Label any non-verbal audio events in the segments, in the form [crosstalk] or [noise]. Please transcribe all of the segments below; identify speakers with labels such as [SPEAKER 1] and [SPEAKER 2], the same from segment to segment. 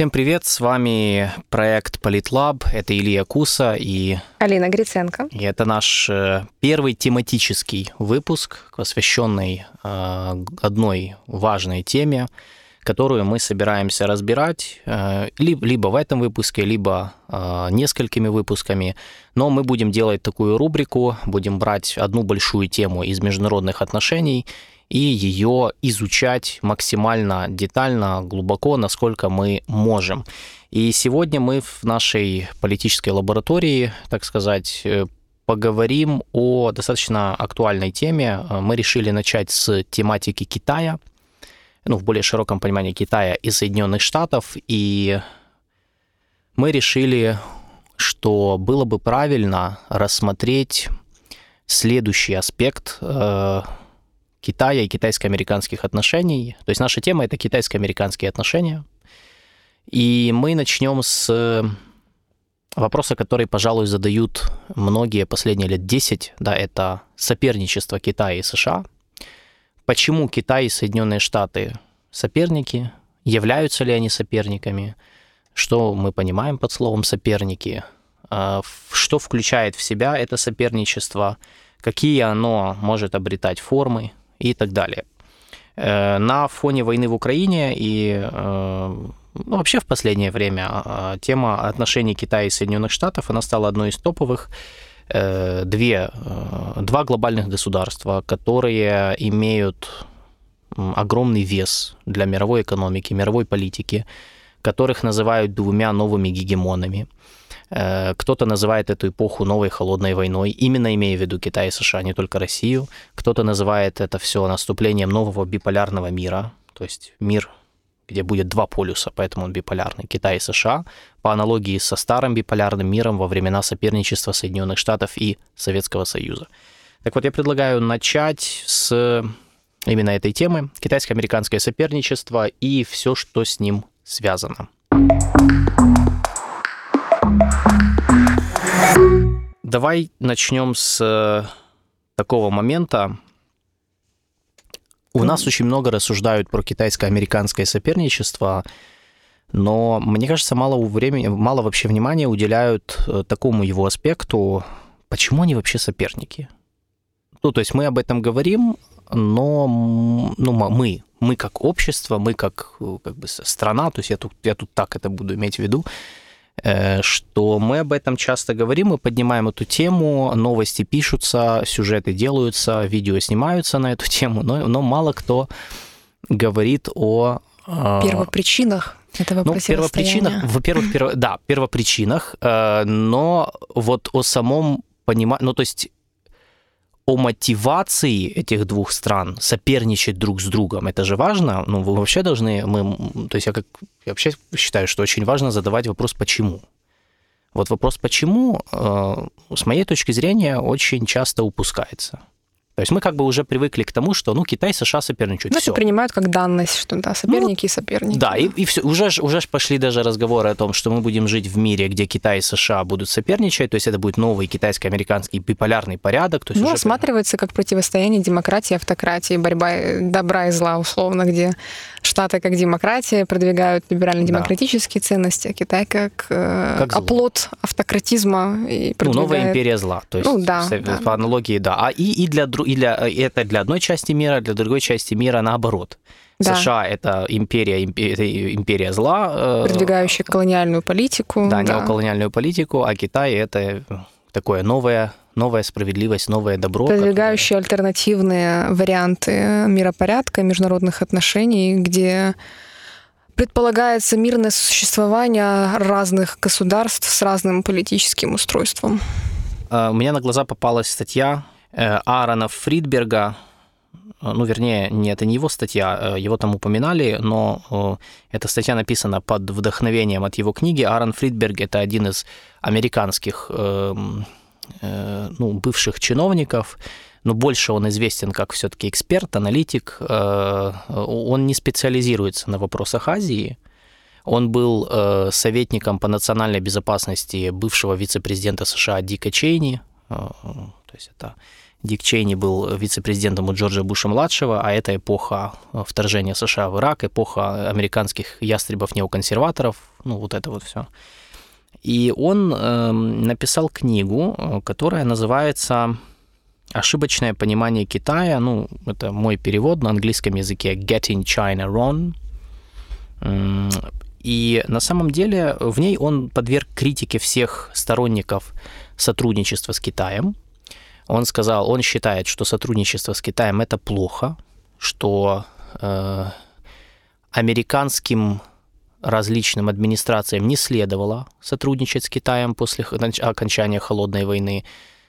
[SPEAKER 1] Всем привет, с вами проект Политлаб, это Илья Куса и...
[SPEAKER 2] Алина Гриценко.
[SPEAKER 1] И это наш э, первый тематический выпуск, посвященный э, одной важной теме, которую мы собираемся разбирать э, либо в этом выпуске, либо несколькими выпусками. Но мы будем делать такую рубрику, будем брать одну большую тему из международных отношений и ее изучать максимально детально, глубоко, насколько мы можем. И сегодня мы в нашей политической лаборатории, так сказать, э, поговорим о достаточно актуальной теме. Мы решили начать с тематики Китая, ну, в более широком понимании Китая и Соединенных Штатов, и мы решили, что было бы правильно рассмотреть следующий аспект э, Китая и китайско-американских отношений. То есть наша тема — это китайско-американские отношения. И мы начнем с вопроса, который, пожалуй, задают многие последние лет 10. Да, это соперничество Китая и США. Почему Китай и Соединенные Штаты соперники? Являются ли они соперниками? Что мы понимаем под словом «соперники»? А, что включает в себя это соперничество? Какие оно может обретать формы? И так далее. Э, на фоне войны в Украине и э, ну, вообще в последнее время а, тема отношений Китая и Соединенных Штатов, она стала одной из топовых. Э, две, два глобальных государства, которые имеют огромный вес для мировой экономики, мировой политики, которых называют двумя новыми гегемонами – кто-то называет эту эпоху новой холодной войной, именно имея в виду Китай и США, не только Россию. Кто-то называет это все наступлением нового биполярного мира, то есть мир, где будет два полюса, поэтому он биполярный, Китай и США, по аналогии со старым биполярным миром во времена соперничества Соединенных Штатов и Советского Союза. Так вот, я предлагаю начать с именно этой темы, китайско-американское соперничество и все, что с ним связано. Давай начнем с э, такого момента. У нас очень много рассуждают про китайско-американское соперничество, но мне кажется, мало времени, мало вообще внимания уделяют э, такому его аспекту, почему они вообще соперники. Ну, то есть мы об этом говорим, но ну, мы, мы как общество, мы как, э, как бы страна, то есть я тут, я тут так это буду иметь в виду, что мы об этом часто говорим, мы поднимаем эту тему, новости пишутся, сюжеты делаются, видео снимаются на эту тему, но, но мало кто говорит о...
[SPEAKER 2] Э, первопричинах этого
[SPEAKER 1] ну, первопричинах, во-первых, перво, да, первопричинах, э, но вот о самом понимании, ну, то есть о мотивации этих двух стран соперничать друг с другом. Это же важно. Ну, вы вообще должны... Мы, то есть я, как, я вообще считаю, что очень важно задавать вопрос «почему?». Вот вопрос «почему?» э, с моей точки зрения очень часто упускается. То есть мы как бы уже привыкли к тому, что ну, Китай и США соперничают.
[SPEAKER 2] Ну, все. принимают как данность, что да, соперники ну, и соперники.
[SPEAKER 1] Да, и, и все. Уже, уже пошли даже разговоры о том, что мы будем жить в мире, где Китай и США будут соперничать, то есть это будет новый китайско-американский биполярный порядок. То есть
[SPEAKER 2] ну,
[SPEAKER 1] уже...
[SPEAKER 2] осматривается как противостояние демократии автократии, борьба добра и зла, условно, где Штаты как демократия продвигают либерально-демократические да. ценности, а Китай как, э, как оплот автократизма и продвигает...
[SPEAKER 1] Ну, новая империя зла, то есть
[SPEAKER 2] ну, да,
[SPEAKER 1] по
[SPEAKER 2] да.
[SPEAKER 1] аналогии, да. А и, и для и для, это для одной части мира, для другой части мира наоборот. Да. США это империя, империя, империя зла.
[SPEAKER 2] Э, Продвигающая колониальную политику.
[SPEAKER 1] Да, да, неоколониальную политику, а Китай это такое новое, новая справедливость, новое добро.
[SPEAKER 2] Продвигающие которое... альтернативные варианты миропорядка, международных отношений, где предполагается мирное существование разных государств с разным политическим устройством.
[SPEAKER 1] Э, у меня на глаза попалась статья Э, Аарона Фридберга, э, ну, вернее, не, это не его статья, э, его там упоминали, но эта статья написана под вдохновением от его книги. Аарон Фридберг – это один из американских эм, ну, бывших чиновников, но больше он известен как все-таки эксперт, аналитик. Он не специализиесть на вопросах Азии. Он был советником по национальной безопасности бывшего вице-президента США Дика Чейни. То есть это Дик Чейни был вице-президентом у Джорджа Буша-младшего, а это эпоха вторжения США в Ирак, эпоха американских ястребов-неоконсерваторов, ну вот это вот все. И он э, написал книгу, которая называется «Ошибочное понимание Китая». Ну, это мой перевод на английском языке «Getting China Wrong». И на самом деле в ней он подверг критике всех сторонников сотрудничества с Китаем. Он сказал, он считает, что сотрудничество с Китаем это плохо, что э, американским различным администрациям не следовало сотрудничать с Китаем после окончания холодной войны,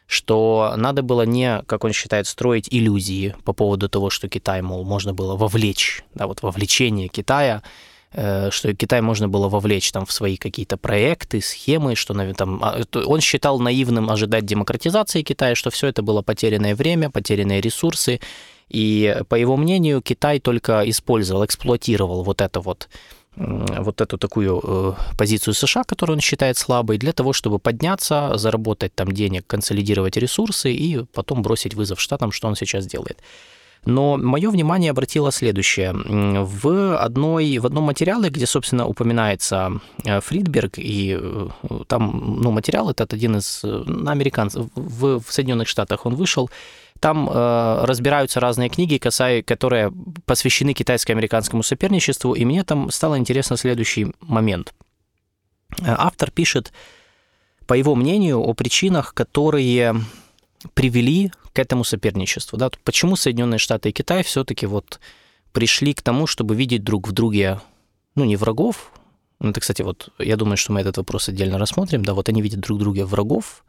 [SPEAKER 1] что надо было не, как он считает, строить иллюзии по поводу того, что Китай, мол, можно было вовлечь, да, вот вовлечение Китая, э, что Китай можно было вовлечь там в свои какие-то проекты, схемы, что там, а, он считал наивным ожидать демократизации Китая, что все это было потерянное время, потерянные ресурсы, и по его мнению Китай только использовал, эксплуатировал вот это вот вот эту такую э, позицию США, которую он считает слабой, для того, чтобы подняться, заработать там денег, консолидировать ресурсы и потом бросить вызов Штатам, что он сейчас делает. Но мое внимание обратило следующее. В, одной, в одном материале, где, собственно, упоминается э, Фридберг, и э, там ну, материал этот один из американцев, в, в Соединенных Штатах он вышел, там э, разбираются разные книги, касая, которые посвящены китайско-американскому соперничеству, и мне там стало интересно следующий момент. Э, автор пишет, по его мнению, о причинах, которые привели к этому соперничеству. Да? Почему Соединенные Штаты и Китай все-таки вот пришли к тому, чтобы видеть друг в друге, ну, не врагов, ну, это, кстати, вот я думаю, что мы этот вопрос отдельно рассмотрим, да, вот они видят друг в друге врагов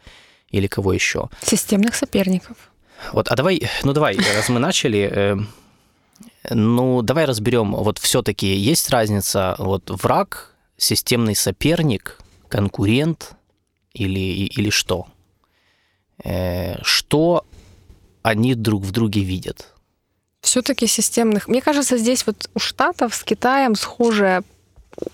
[SPEAKER 1] или кого еще?
[SPEAKER 2] Системных соперников.
[SPEAKER 1] Вот, а давай, ну давай, раз мы начали, э, ну давай разберем, вот все-таки есть разница, вот враг, системный соперник, конкурент или, или что? Э, что они друг в друге видят?
[SPEAKER 2] Все-таки системных. Мне кажется, здесь вот у Штатов с Китаем схожее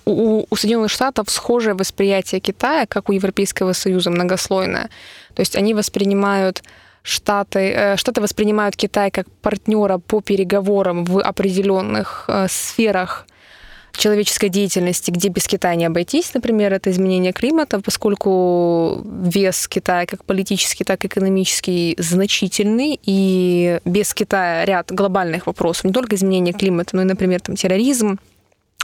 [SPEAKER 2] у, у Соединенных Штатов схожее восприятие Китая, как у Европейского Союза, многослойное. То есть они воспринимают Штаты, э, Штаты воспринимают Китай как партнера по переговорам в определенных э, сферах человеческой деятельности, где без Китая не обойтись, например, это изменение климата, поскольку вес Китая как политический, так и экономический значительный, и без Китая ряд глобальных вопросов, не только изменение климата, но и, например, там, терроризм,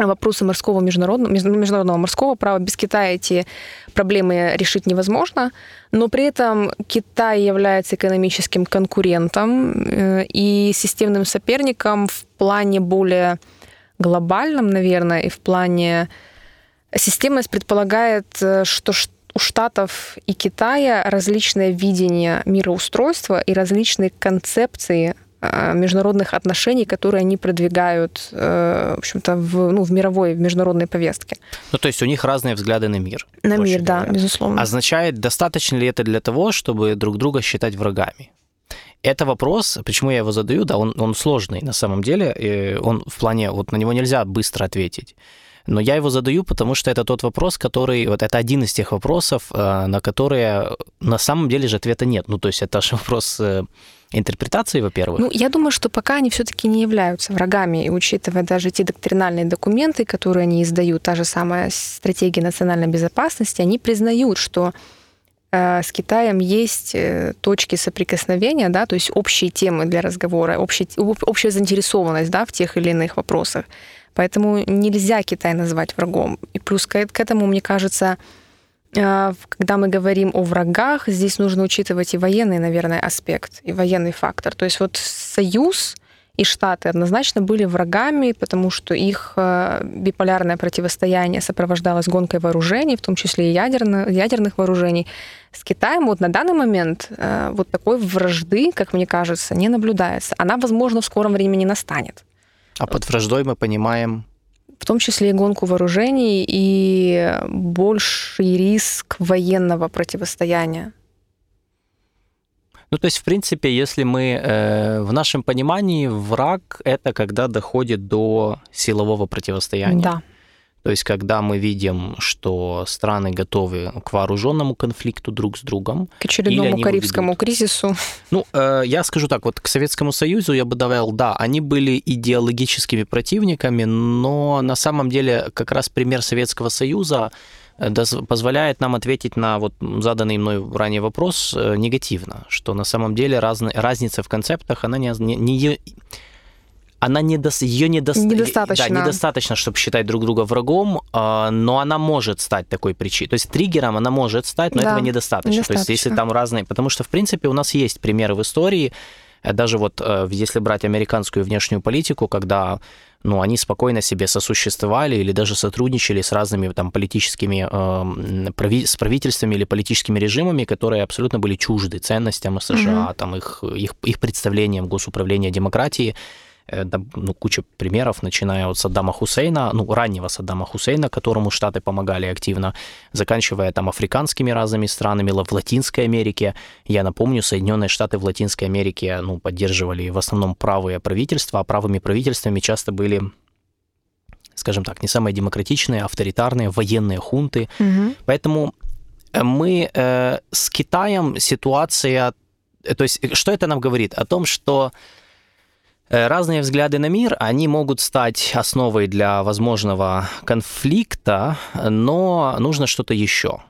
[SPEAKER 2] вопросы морского международного, международного морского права. Без Китая эти проблемы решить невозможно, но при этом Китай является экономическим конкурентом э, и системным соперником в плане более глобальном, наверное, и в плане... Системность предполагает, э, что у Штатов и Китая различное видение мироустройства и различные концепции международных отношений, которые они продвигают, э, в общем-то, в, ну, в мировой, в международной повестке.
[SPEAKER 1] Ну, то есть у них разные взгляды на мир.
[SPEAKER 2] На мир, да, говоря. безусловно.
[SPEAKER 1] Означает, достаточно ли это для того, чтобы друг друга считать врагами? Это вопрос, почему я его задаю, да, он, он сложный на самом деле, и он в плане, вот на него нельзя быстро ответить. Но я его задаю, потому что это тот вопрос, который, вот это один из тех вопросов, э, на которые на самом деле же ответа нет. Ну, то есть это же вопрос интерпретации, во-первых?
[SPEAKER 2] Ну, я думаю, что пока они все-таки не являются врагами, и учитывая даже те доктринальные документы, которые они издают, та же самая стратегия национальной безопасности, они признают, что э, с Китаем есть э, точки соприкосновения, да, то есть общие темы для разговора, общая, общая заинтересованность да, в тех или иных вопросах. Поэтому нельзя Китай назвать врагом. И плюс к этому, мне кажется, когда мы говорим о врагах, здесь нужно учитывать и военный, наверное, аспект, и военный фактор. То есть вот Союз и Штаты однозначно были врагами, потому что их а, биполярное противостояние сопровождалось гонкой вооружений, в том числе и ядерно, ядерных вооружений. С Китаем вот на данный момент а, вот такой вражды, как мне кажется, не наблюдается. Она, возможно, в скором времени настанет.
[SPEAKER 1] А под враждой мы понимаем
[SPEAKER 2] в том числе и гонку вооружений и больший риск военного противостояния.
[SPEAKER 1] Ну, то есть, в принципе, если мы э, в нашем понимании враг это когда доходит до силового противостояния.
[SPEAKER 2] Да.
[SPEAKER 1] То есть, когда мы видим, что страны готовы к вооруженному конфликту друг с другом.
[SPEAKER 2] К очередному Карибскому ведут... кризису.
[SPEAKER 1] Ну, э, я скажу так, вот к Советскому Союзу я бы добавил, да, они были идеологическими противниками, но на самом деле как раз пример Советского Союза э, позволяет нам ответить на вот заданный мной ранее вопрос э, негативно, что на самом деле разная разница в концептах, она не, не, не она не до, ее не до,
[SPEAKER 2] недостаточно.
[SPEAKER 1] Да, недостаточно, чтобы считать друг друга врагом, а, но она может стать такой причиной. То есть триггером она может стать, но да, этого недостаточно. недостаточно. То есть если там разные... Потому что, в принципе, у нас есть примеры в истории, э, даже вот э, если брать американскую внешнюю политику, когда ну, они спокойно себе сосуществовали или даже сотрудничали с разными там политическими, э, прави, с правительствами или политическими режимами, которые абсолютно были чужды ценностям США, mm-hmm. там, их, их, их представлениям госуправления демократии. Э, ну, куча примеров, начиная от Саддама Хусейна, ну, раннего Саддама Хусейна, которому Штаты помогали активно, заканчивая там африканскими разными странами, в Латинской Америке. Я напомню, Соединенные Штаты в Латинской Америке, ну, поддерживали в основном правые правительства, а правыми правительствами часто были скажем так, не самые демократичные, авторитарные, военные хунты. Угу. Поэтому э, мы э, с Китаем ситуация, то есть что это нам говорит? О том, что Э, разные взгляды на мир, они могут стать основой для возможного конфликта, но нужно что-то еще.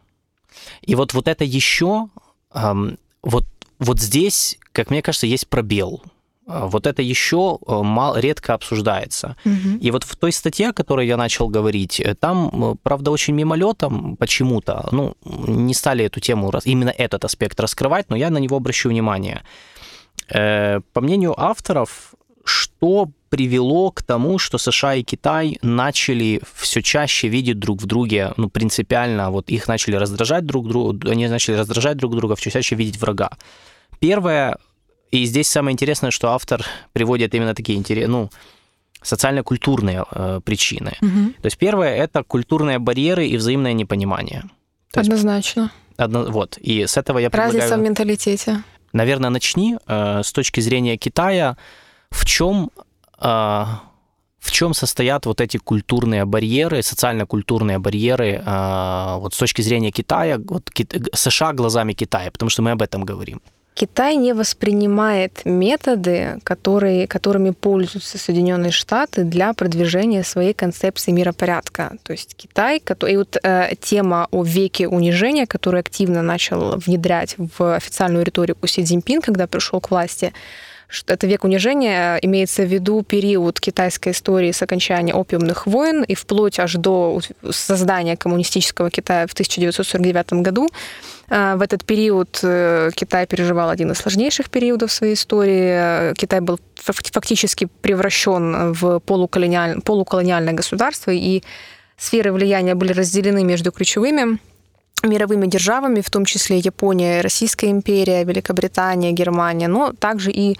[SPEAKER 1] И вот, вот это еще, вот, вот здесь, как мне кажется, есть пробел. Э, вот это еще э, мало, редко обсуждается. Угу. И вот в той статье, о которой я начал говорить, там, правда, очень мимолетом почему-то, ну, не стали эту тему, именно этот аспект раскрывать, но я на него обращу внимание. По мнению авторов, что привело к тому, что США и Китай начали все чаще видеть друг в друге, ну, принципиально, вот их начали раздражать друг друга, они начали раздражать друг друга, все чаще видеть врага. Первое, и здесь самое интересное, что автор приводит именно такие интересные, ну, социально-культурные э, причины. Угу. То есть первое это культурные барьеры и взаимное непонимание.
[SPEAKER 2] То Однозначно.
[SPEAKER 1] Есть, одно, вот. И с этого я предлагаю...
[SPEAKER 2] Разница в менталитете.
[SPEAKER 1] Наверное, начни э, с точки зрения Китая в чем а, в чем состоят вот эти культурные барьеры, социально-культурные барьеры а, вот с точки зрения Китая, вот США глазами Китая, потому что мы об этом говорим?
[SPEAKER 2] Китай не воспринимает методы, которые, которыми пользуются Соединенные Штаты для продвижения своей концепции миропорядка. То есть Китай, и вот э, тема о веке унижения, которую активно начал внедрять в официальную риторику Си Цзиньпин, когда пришел к власти, это век унижения, имеется в виду период китайской истории с окончания опиумных войн и вплоть аж до создания коммунистического Китая в 1949 году. А, в этот период э, Китай переживал один из сложнейших периодов своей истории. Китай был фактически превращен в полуколониаль... полуколониальное государство, и сферы влияния были разделены между ключевыми мировыми державами, в том числе Япония, Российская империя, Великобритания, Германия, но также и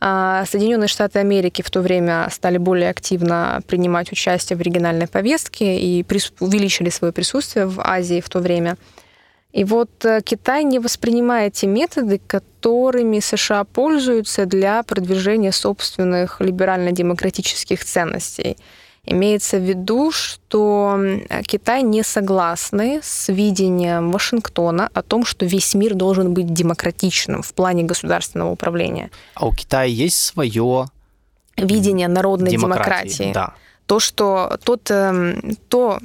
[SPEAKER 2] а, Соединенные Штаты Америки в то время стали более активно принимать участие в региональной повестке и увеличили свое присутствие в Азии в то время. И вот э, Китай не воспринимает те методы, которыми США пользуются для продвижения собственных либерально-демократических ценностей – Имеется в виду, что Китай не согласны с видением Вашингтона о том, что весь мир должен быть демократичным в плане государственного управления.
[SPEAKER 1] А у Китая есть свое
[SPEAKER 2] видение народной демократии. демократии.
[SPEAKER 1] Да.
[SPEAKER 2] То, что тот, эм, то,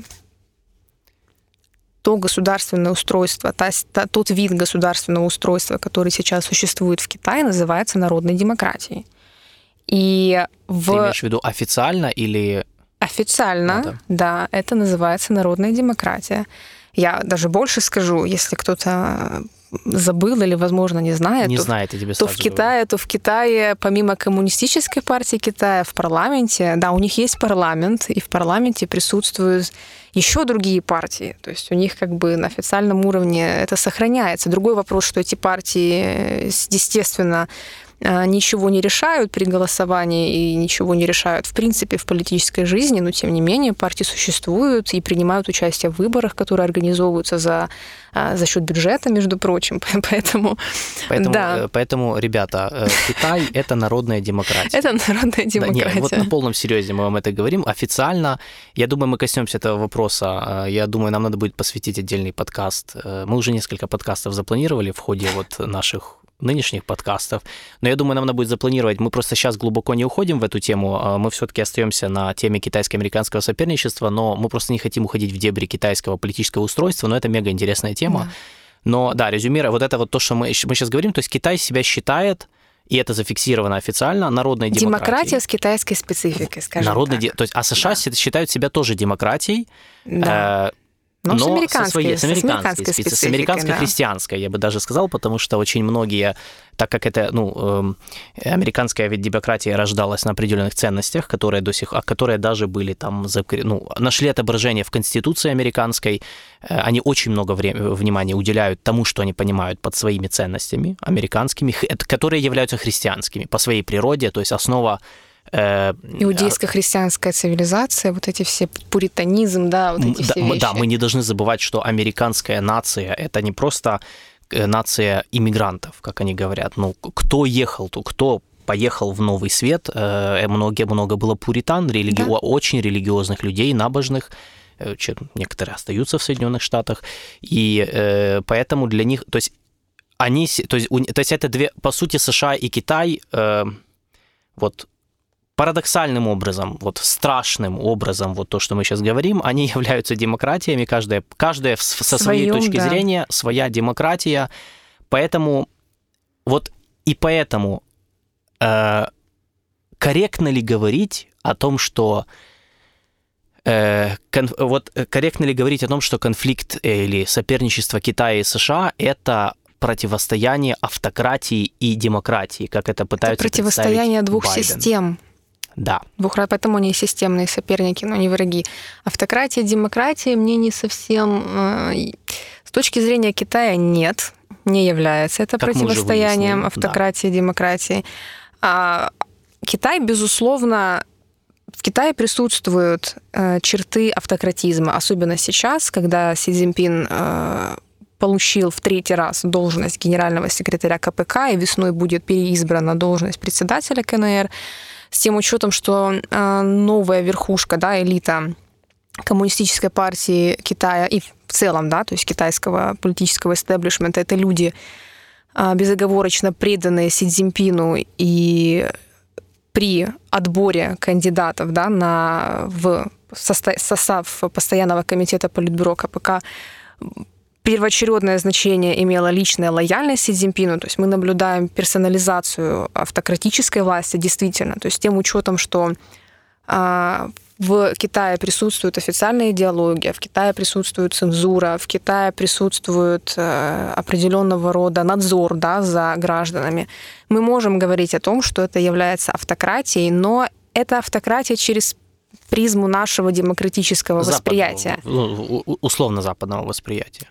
[SPEAKER 2] то государственное устройство, та, та, тот вид государственного устройства, который сейчас существует в Китае, называется народной демократией. И в...
[SPEAKER 1] Ты имеешь в виду официально или
[SPEAKER 2] Официально, это. да, это называется народная демократия. Я даже больше скажу, если кто-то забыл или, возможно, не знает,
[SPEAKER 1] не
[SPEAKER 2] то,
[SPEAKER 1] знает, я тебе
[SPEAKER 2] то в Китае, то в Китае, помимо коммунистической партии Китая, в парламенте, да, у них есть парламент, и в парламенте присутствуют еще другие партии. То есть у них как бы на официальном уровне это сохраняется. Другой вопрос, что эти партии, естественно, а, ничего не решают при голосовании и ничего не решают в принципе в политической жизни, но тем не менее партии существуют и принимают участие в выборах, которые организовываются за, а, за счет бюджета, между прочим. [laughs] Поэтому,
[SPEAKER 1] поэтому, да. Э, поэтому ребята, э, Китай – это народная демократия.
[SPEAKER 2] Это народная демократия. Да, нет,
[SPEAKER 1] вот на полном серьезе мы вам это говорим. Официально, я думаю, мы коснемся этого вопроса. Э, я думаю, нам надо будет посвятить отдельный подкаст. Мы уже несколько подкастов запланировали в ходе вот наших нынешних подкастов. Но я думаю, нам надо будет запланировать. Мы просто сейчас глубоко не уходим в эту тему. А мы все-таки остаемся на теме китайско-американского соперничества, но мы просто не хотим уходить в дебри китайского политического устройства. Но это мега интересная тема. Да. Но да, резюмируя, вот это вот то, что мы, мы сейчас говорим, то есть Китай себя считает и это зафиксировано официально, народной демократией.
[SPEAKER 2] Демократия с китайской спецификой, скажем
[SPEAKER 1] Народной
[SPEAKER 2] так.
[SPEAKER 1] То есть, а США да. считают себя тоже демократией,
[SPEAKER 2] да. э, но, но с американской, со своей, с американской,
[SPEAKER 1] с, с американской да. христианской, я бы даже сказал, потому что очень многие, так как это, ну, э, американская ведь демократия рождалась на определенных ценностях, которые до сих, а которые даже были там, ну, нашли отображение в Конституции американской, э, они очень много времени, внимания уделяют тому, что они понимают под своими ценностями американскими, которые являются христианскими по своей природе, то есть основа
[SPEAKER 2] Иудейско-христианская цивилизация, вот эти все пуританизм, да, вот эти
[SPEAKER 1] да,
[SPEAKER 2] все вещи.
[SPEAKER 1] Да, мы не должны забывать, что американская нация – это не просто э, нация иммигрантов, как они говорят. Ну, кто ехал, то кто поехал в Новый Свет, э, многие, много было пуритан, религи... да. очень религиозных людей, набожных, некоторые остаются в Соединенных Штатах, и э, поэтому для них, то есть они, то есть, то есть это две, по сути, США и Китай, э, вот парадоксальным образом, вот страшным образом, вот то, что мы сейчас говорим, они [laughs] являются демократиями, каждая, каждая со своей Своем, точки да. зрения своя демократия, поэтому вот и поэтому э, корректно ли говорить о том, что э, кон, вот корректно ли говорить о том, что конфликт или соперничество Китая и США это противостояние автократии и демократии, как это пытаются это
[SPEAKER 2] противостояние двух
[SPEAKER 1] Байден.
[SPEAKER 2] систем.
[SPEAKER 1] Да.
[SPEAKER 2] Двух, поэтому они системные соперники, но не враги. Автократия, демократия мне не совсем... Э, с точки зрения Китая нет, не является это как противостоянием автократии, да. демократии. А Китай, безусловно, в Китае присутствуют э, черты автократизма, особенно сейчас, когда Си Цзиньпин э, получил в третий раз должность генерального секретаря КПК и весной будет переизбрана должность председателя КНР с тем учетом, что э, новая верхушка, да, элита коммунистической партии Китая и в целом, да, то есть китайского политического истеблишмента, это люди э, безоговорочно преданные Си Цзиньпину и при отборе кандидатов да, на, в состав постоянного комитета Политбюро КПК первоочередное значение имела личная лояльность Си Цзиньпину, то есть мы наблюдаем персонализацию автократической власти действительно, то есть тем учетом, что а, в Китае присутствует официальная идеология, в Китае присутствует цензура, в Китае присутствует э, определенного рода надзор да, за гражданами. Мы можем говорить о том, что это является автократией, но это автократия через призму нашего демократического западного, восприятия.
[SPEAKER 1] Ну, условно западного восприятия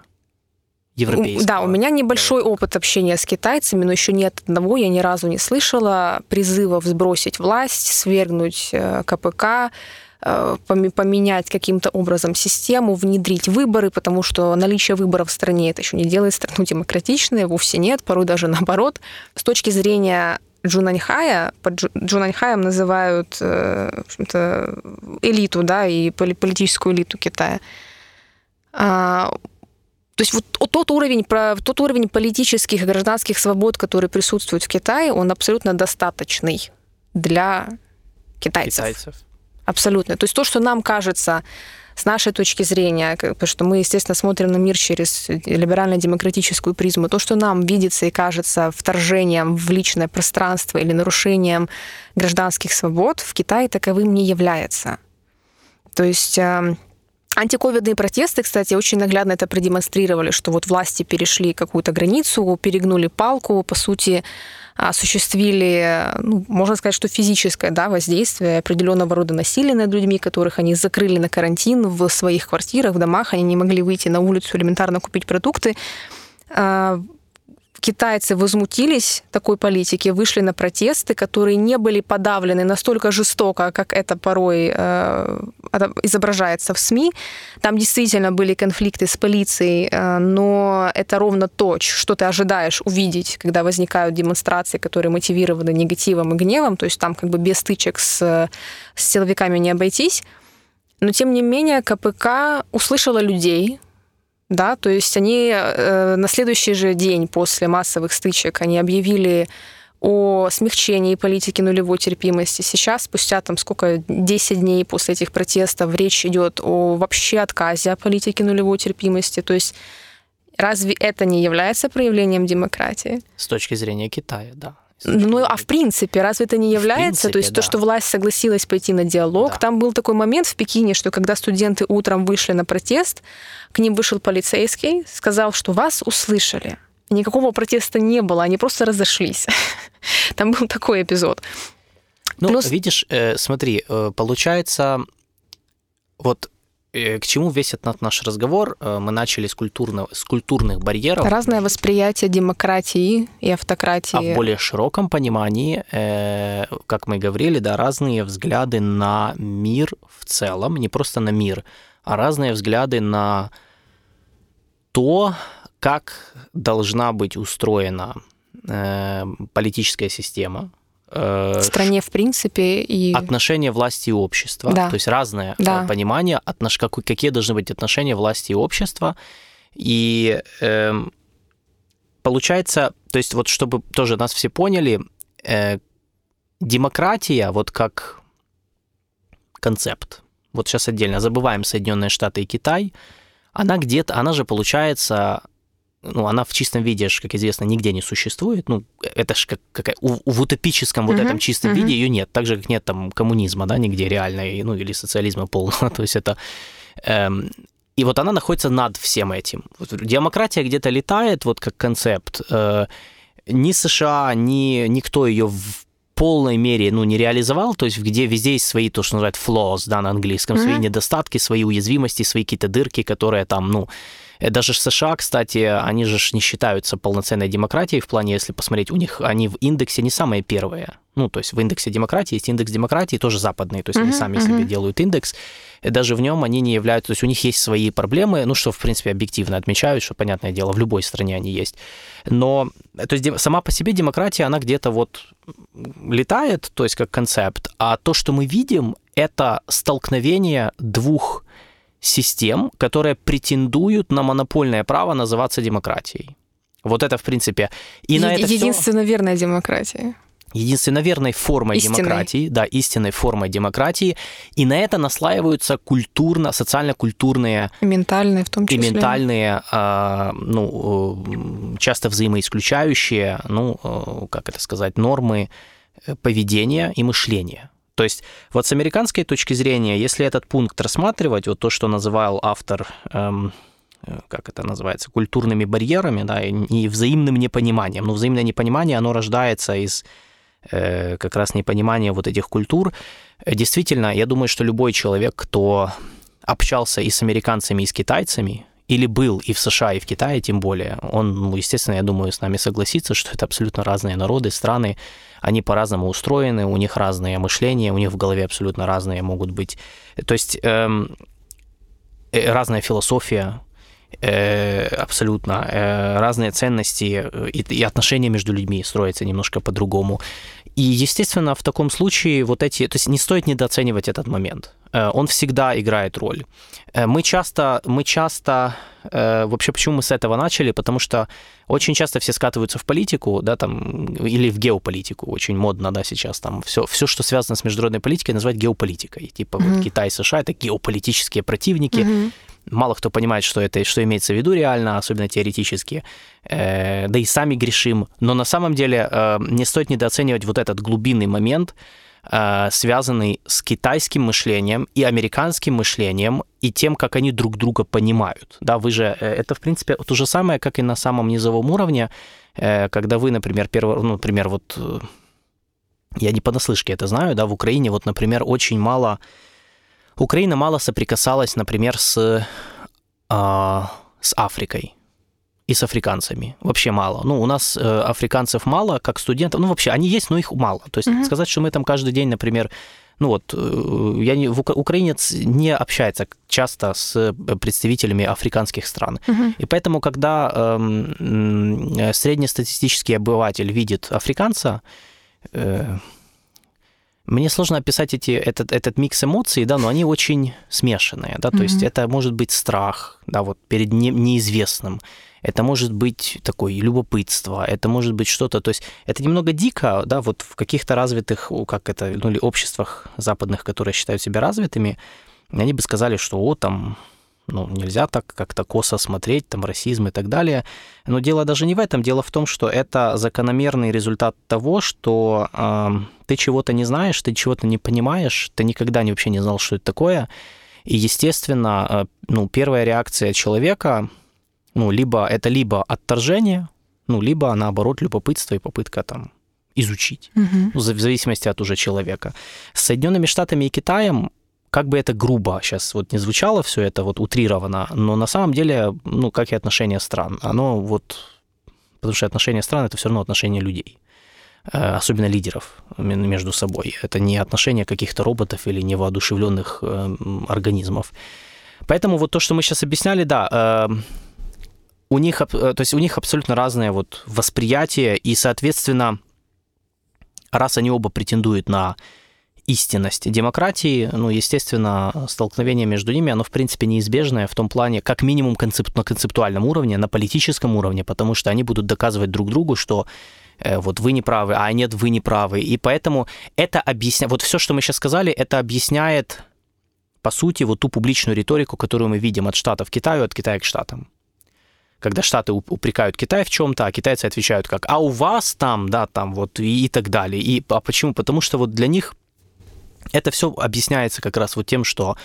[SPEAKER 1] европейского.
[SPEAKER 2] Да, у меня небольшой опыт общения с китайцами, но еще нет одного, я ни разу не слышала призывов сбросить власть, свергнуть э, КПК, э, поменять каким-то образом систему, внедрить выборы, потому что наличие выборов в стране это еще не делает страну демократичной, вовсе нет, порой даже наоборот. С точки зрения Джунаньхая, под Джунаньхаем называют э, в элиту, да, и политическую элиту Китая. То есть вот тот уровень, тот уровень политических и гражданских свобод, который присутствует в Китае, он абсолютно достаточный для китайцев. китайцев. Абсолютно. То есть то, что нам кажется с нашей точки зрения, потому что мы, естественно, смотрим на мир через либерально-демократическую призму, то, что нам видится и кажется вторжением в личное пространство или нарушением гражданских свобод, в Китае таковым не является. То есть эм, Антиковидные протесты, кстати, очень наглядно это продемонстрировали, что вот власти перешли какую-то границу, перегнули палку, по сути, осуществили, ну, можно сказать, что физическое да, воздействие определенного рода насилия над людьми, которых они закрыли на карантин в своих квартирах, в домах, они не могли выйти на улицу элементарно купить продукты. Китайцы возмутились такой политике, вышли на протесты, которые не были подавлены настолько жестоко, как это порой э, изображается в СМИ. Там действительно были конфликты с полицией, э, но это ровно то, что ты ожидаешь увидеть, когда возникают демонстрации, которые мотивированы негативом и гневом, то есть там как бы без стычек с, с силовиками не обойтись. Но тем не менее КПК услышала людей, да, то есть они э, на следующий же день после массовых стычек они объявили о смягчении политики нулевой терпимости. Сейчас, спустя там сколько, 10 дней после этих протестов, речь идет о вообще отказе от политики нулевой терпимости. То есть разве это не является проявлением демократии?
[SPEAKER 1] С точки зрения Китая, да.
[SPEAKER 2] Ну, а в принципе, разве это не является? Принципе, то есть да. то, что власть согласилась пойти на диалог. Да. Там был такой момент в Пекине, что когда студенты утром вышли на протест, к ним вышел полицейский, сказал, что вас услышали. Никакого протеста не было, они просто разошлись. [laughs] Там был такой эпизод.
[SPEAKER 1] Ну, Плюс... видишь, э, смотри, э, получается, вот к чему весь этот наш разговор? Э, мы начали с, культурного, с культурных барьеров.
[SPEAKER 2] Разное восприятие демократии и автократии.
[SPEAKER 1] А в более широком понимании, э, как мы говорили, да, разные взгляды на мир в целом, не просто на мир, а разные взгляды на то, как должна быть устроена политическая система,
[SPEAKER 2] в стране, в принципе, и...
[SPEAKER 1] Отношения власти и общества. Да. То есть разное да. понимание, отнош... какие должны быть отношения власти и общества. И э, получается, то есть вот чтобы тоже нас все поняли, э, демократия вот как концепт, вот сейчас отдельно забываем Соединенные Штаты и Китай, она где-то, она же получается ну, она в чистом виде, как известно, нигде не существует. Ну, это же как, как в, в утопическом вот uh-huh, этом чистом uh-huh. виде ее нет. Так же, как нет там коммунизма, да, нигде реальной, ну, или социализма полного. [laughs] То есть это... Эм, и вот она находится над всем этим. Демократия где-то летает, вот как концепт. Э, ни США, ни никто ее в полной мере ну, не реализовал, то есть где везде есть свои, то, что называют flaws, да, на английском, mm-hmm. свои недостатки, свои уязвимости, свои какие-то дырки, которые там, ну, даже США, кстати, они же не считаются полноценной демократией в плане, если посмотреть, у них они в индексе не самые первые. Ну, то есть в индексе демократии есть индекс демократии, тоже западный, то есть uh-huh, они сами uh-huh. себе делают индекс. И даже в нем они не являются, то есть у них есть свои проблемы, ну, что, в принципе, объективно отмечают, что, понятное дело, в любой стране они есть. Но, то есть сама по себе демократия, она где-то вот летает, то есть как концепт, а то, что мы видим, это столкновение двух систем, которые претендуют на монопольное право называться демократией. Вот это, в принципе...
[SPEAKER 2] И на это Единственно все... верная демократия
[SPEAKER 1] единственно верной формой истинной. демократии, да, истинной формой демократии, и на это наслаиваются культурно, социально-культурные...
[SPEAKER 2] Ментальные в том числе.
[SPEAKER 1] И ментальные, а, ну, э, часто взаимоисключающие, ну, э, как это сказать, нормы э, поведения и мышления. То есть вот с американской точки зрения, если этот пункт рассматривать, вот то, что называл автор, эм, э, как это называется, культурными барьерами, да, и взаимным непониманием. Но взаимное непонимание, оно рождается из э, как раз непонимания вот этих культур. Действительно, я думаю, что любой человек, кто общался и с американцами, и с китайцами, или был и в США, и в Китае, тем более, он, ну, естественно, я думаю, с нами согласится, что это абсолютно разные народы, страны, они по-разному устроены, у них разное мышление, у них в голове абсолютно разные могут быть. То есть эм, э, разная философия, э, абсолютно э, разные ценности э, и, и отношения между людьми строятся немножко по-другому. И, естественно, в таком случае вот эти... То есть не стоит недооценивать этот момент. Э, он всегда играет роль. Э, мы часто, мы часто... Э, вообще, почему мы с этого начали? Потому что очень часто все скатываются в политику, да, там, или в геополитику. Очень модно, да, сейчас там все, все что связано с международной политикой, называть геополитикой. Типа mm-hmm. вот Китай, США — это геополитические противники. Mm-hmm мало кто понимает, что это, что имеется в виду реально, особенно теоретически, э, да и сами грешим. Но на самом деле э, не стоит недооценивать вот этот глубинный момент, э, связанный с китайским мышлением и американским мышлением и тем, как они друг друга понимают. Да, вы же, э, это в принципе то же самое, как и на самом низовом уровне, э, когда вы, например, первый, ну, например, вот э, я не понаслышке это знаю, да, в Украине вот, например, очень мало Украина мало соприкасалась, например, с, э, с Африкой. и с африканцами. Вообще мало. Ну, у нас э, африканцев мало, как студентов. Ну, вообще, они есть, но их мало. То есть mm-hmm. сказать, что мы там каждый день, например, ну вот, э, я не, украинец не общается часто с представителями африканских стран. Uh-huh. И поэтому, когда э, среднестатистический обыватель видит африканца, э, мне сложно описать эти, этот, этот микс эмоций, да, но они очень смешанные, да, то mm-hmm. есть это может быть страх, да, вот перед не, неизвестным, это может быть такое любопытство, это может быть что-то, то есть это немного дико, да, вот в каких-то развитых, как это, ну или обществах западных, которые считают себя развитыми, они бы сказали, что о, там ну, нельзя так как-то косо смотреть, там, расизм и так далее. Но дело даже не в этом. Дело в том, что это закономерный результат того, что э, ты чего-то не знаешь, ты чего-то не понимаешь, ты никогда не, вообще не знал, что это такое. И, естественно, э, ну, первая реакция человека, ну, либо это либо отторжение, ну, либо, наоборот, любопытство и попытка там изучить, угу. в зависимости от уже человека. С Соединенными Штатами и Китаем как бы это грубо сейчас вот не звучало все это вот утрировано, но на самом деле, ну, как и отношения стран, оно вот, потому что отношения стран это все равно отношения людей, э, особенно лидеров между собой. Это не отношения каких-то роботов или невоодушевленных э, организмов. Поэтому вот то, что мы сейчас объясняли, да, э, у них, то есть у них абсолютно разное вот восприятие, и, соответственно, раз они оба претендуют на истинность демократии, ну, естественно, столкновение между ними, оно, в принципе, неизбежное в том плане, как минимум концеп- на концептуальном уровне, на политическом уровне, потому что они будут доказывать друг другу, что э, вот вы не правы, а нет, вы не правы. И поэтому это объясняет, вот все, что мы сейчас сказали, это объясняет, по сути, вот ту публичную риторику, которую мы видим от Штатов к Китаю, от Китая к Штатам когда Штаты упрекают Китай в чем-то, а китайцы отвечают как, а у вас там, да, там вот и, и так далее. И, а почему? Потому что вот для них это все объясняется как раз вот тем, что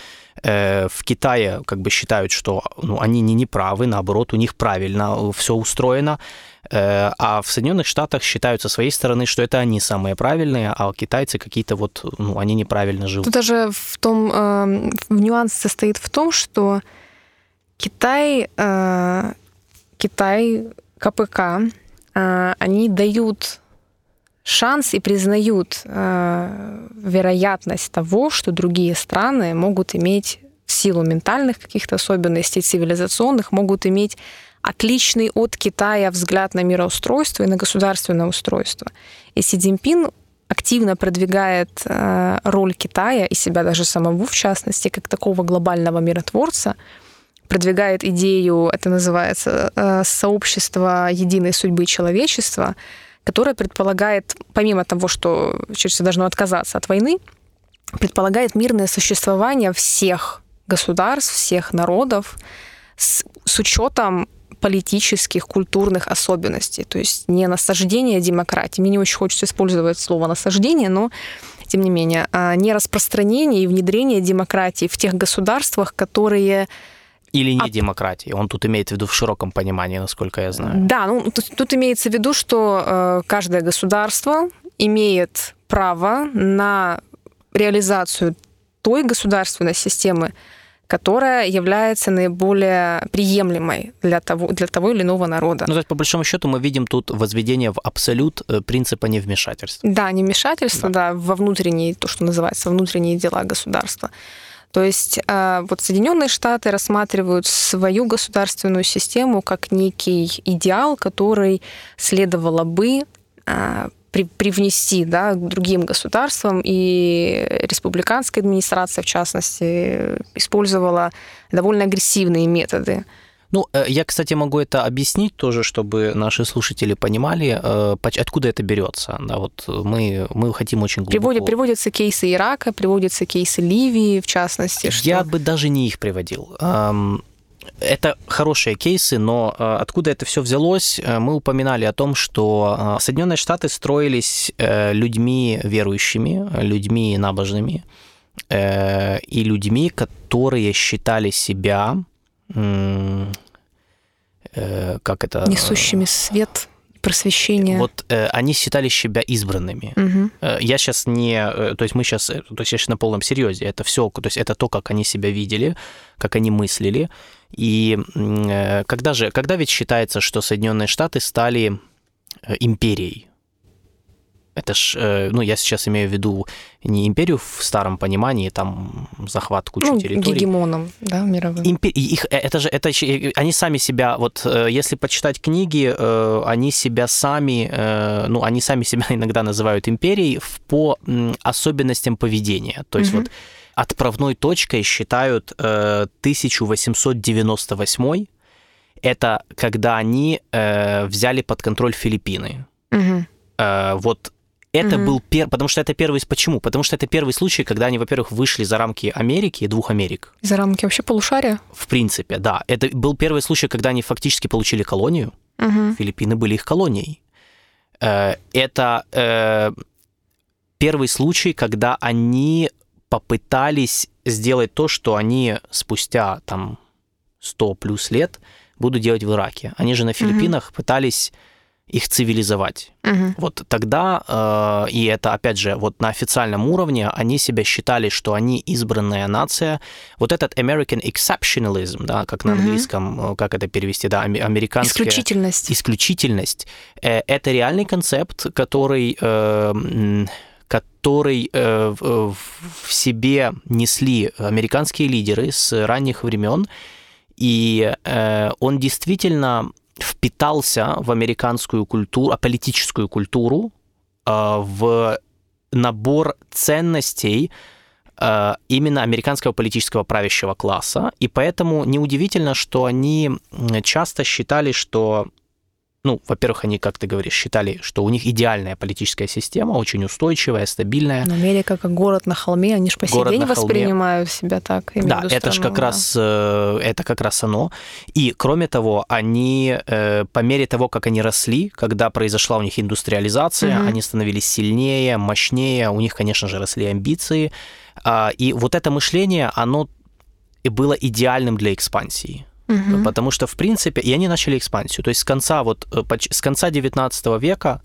[SPEAKER 1] э, в Китае как бы считают, что ну, они не неправы, наоборот, у них правильно все устроено, э, а в Соединенных Штатах считают со своей стороны, что это они самые правильные, а китайцы какие-то вот, ну, они неправильно живут.
[SPEAKER 2] Тут даже в том, э, в нюанс состоит в том, что Китай, э, Китай, КПК, э, они дают шанс и признают э, вероятность того, что другие страны могут иметь в силу ментальных каких-то особенностей, цивилизационных, могут иметь отличный от Китая взгляд на мироустройство и на государственное устройство. И Си Цзиньпин активно продвигает э, роль Китая и себя даже самого, в частности, как такого глобального миротворца, продвигает идею, это называется, э, сообщество единой судьбы человечества, которая предполагает, помимо того, что человечество должно отказаться от войны, предполагает мирное существование всех государств, всех народов с, с учетом политических, культурных особенностей. То есть не насаждение демократии. Мне не очень хочется использовать слово насаждение, но тем не менее, а не распространение и внедрение демократии в тех государствах, которые
[SPEAKER 1] или не а... демократии. Он тут имеет в виду в широком понимании, насколько я знаю.
[SPEAKER 2] Да, ну тут, тут имеется в виду, что э, каждое государство имеет право на реализацию той государственной системы, которая является наиболее приемлемой для того, для того или иного народа.
[SPEAKER 1] Ну, то есть, по большому счету, мы видим тут возведение в абсолют э, принципа невмешательства.
[SPEAKER 2] Да, невмешательства, да. да, во внутренние, то, что называется, внутренние дела государства. То есть а, вот Соединенные Штаты рассматривают свою государственную систему как некий идеал, который следовало бы а, привнести да, к другим государствам, и республиканская администрация, в частности, использовала довольно агрессивные методы
[SPEAKER 1] ну, э, я, кстати, могу это объяснить тоже, чтобы наши слушатели понимали, э, откуда это берется. Да, вот мы, мы хотим очень глубоко...
[SPEAKER 2] Приводят, приводятся кейсы Ирака, приводятся кейсы Ливии, в частности.
[SPEAKER 1] Что... Я бы даже не их приводил. Это хорошие кейсы, но э, откуда это все взялось, мы упоминали о том, что Соединенные Штаты строились людьми верующими, людьми набожными и людьми, которые считали себя как это...
[SPEAKER 2] Несущими свет просвещения.
[SPEAKER 1] Вот э, они считали себя избранными.
[SPEAKER 2] Угу.
[SPEAKER 1] Э, я сейчас не, э, то есть мы сейчас, э, то есть я сейчас на полном серьезе. Это все, то есть это то, как они себя видели, как они мыслили. И э, когда же, когда ведь считается, что Соединенные Штаты стали э, империей, это ж, э, ну, я сейчас имею в виду не империю в старом понимании, там захват кучи ну, территорий.
[SPEAKER 2] гегемоном, да, мировым.
[SPEAKER 1] Импер... Их, э, это же, это, они сами себя, вот если почитать книги, они себя сами, ну, они сами себя [laughs] иногда называют империей по особенностям поведения. То есть угу. вот отправной точкой считают 1898 это когда они взяли под контроль Филиппины.
[SPEAKER 2] Угу.
[SPEAKER 1] Вот это mm был первый, потому что это первый, почему? Потому что это первый случай, когда они, во-первых, вышли за рамки Америки, двух Америк.
[SPEAKER 2] За рамки вообще полушария?
[SPEAKER 1] В принципе, да. Это был первый случай, когда они фактически получили колонию.
[SPEAKER 2] mm
[SPEAKER 1] Филиппины были их колонией. Э, это э, первый случай, когда они попытались сделать то, что они спустя там 100 плюс лет будут делать в Ираке. Они же на Филиппинах mm пытались их цивилизовать.
[SPEAKER 2] Угу.
[SPEAKER 1] Вот тогда, э, и это опять же вот на официальном уровне, они себя считали, что они избранная нация. Вот этот American exceptionalism, да, как на угу. английском, э, как это перевести, да, американская...
[SPEAKER 2] Исключительность.
[SPEAKER 1] Исключительность. Э, это реальный концепт, который... Э, который э, в себе несли американские лидеры с ранних времен, и э, он действительно впитался в американскую культуру, а политическую культуру, а, в набор ценностей а, именно американского политического правящего класса. И поэтому неудивительно, что они часто считали, что ну, во-первых, они, как ты говоришь, считали, что у них идеальная политическая система, очень устойчивая, стабильная.
[SPEAKER 2] Но Америка как город на холме, они же по сей день воспринимают себя так.
[SPEAKER 1] Да, это же как да. раз э, это как раз оно. И кроме того, они э, по мере того, как они росли, когда произошла у них индустриализация, угу. они становились сильнее, мощнее, у них, конечно же, росли амбиции. А, и вот это мышление, оно было идеальным для экспансии.
[SPEAKER 2] Угу.
[SPEAKER 1] Потому что, в принципе, и они начали экспансию. То есть с конца, вот, э, с конца 19 века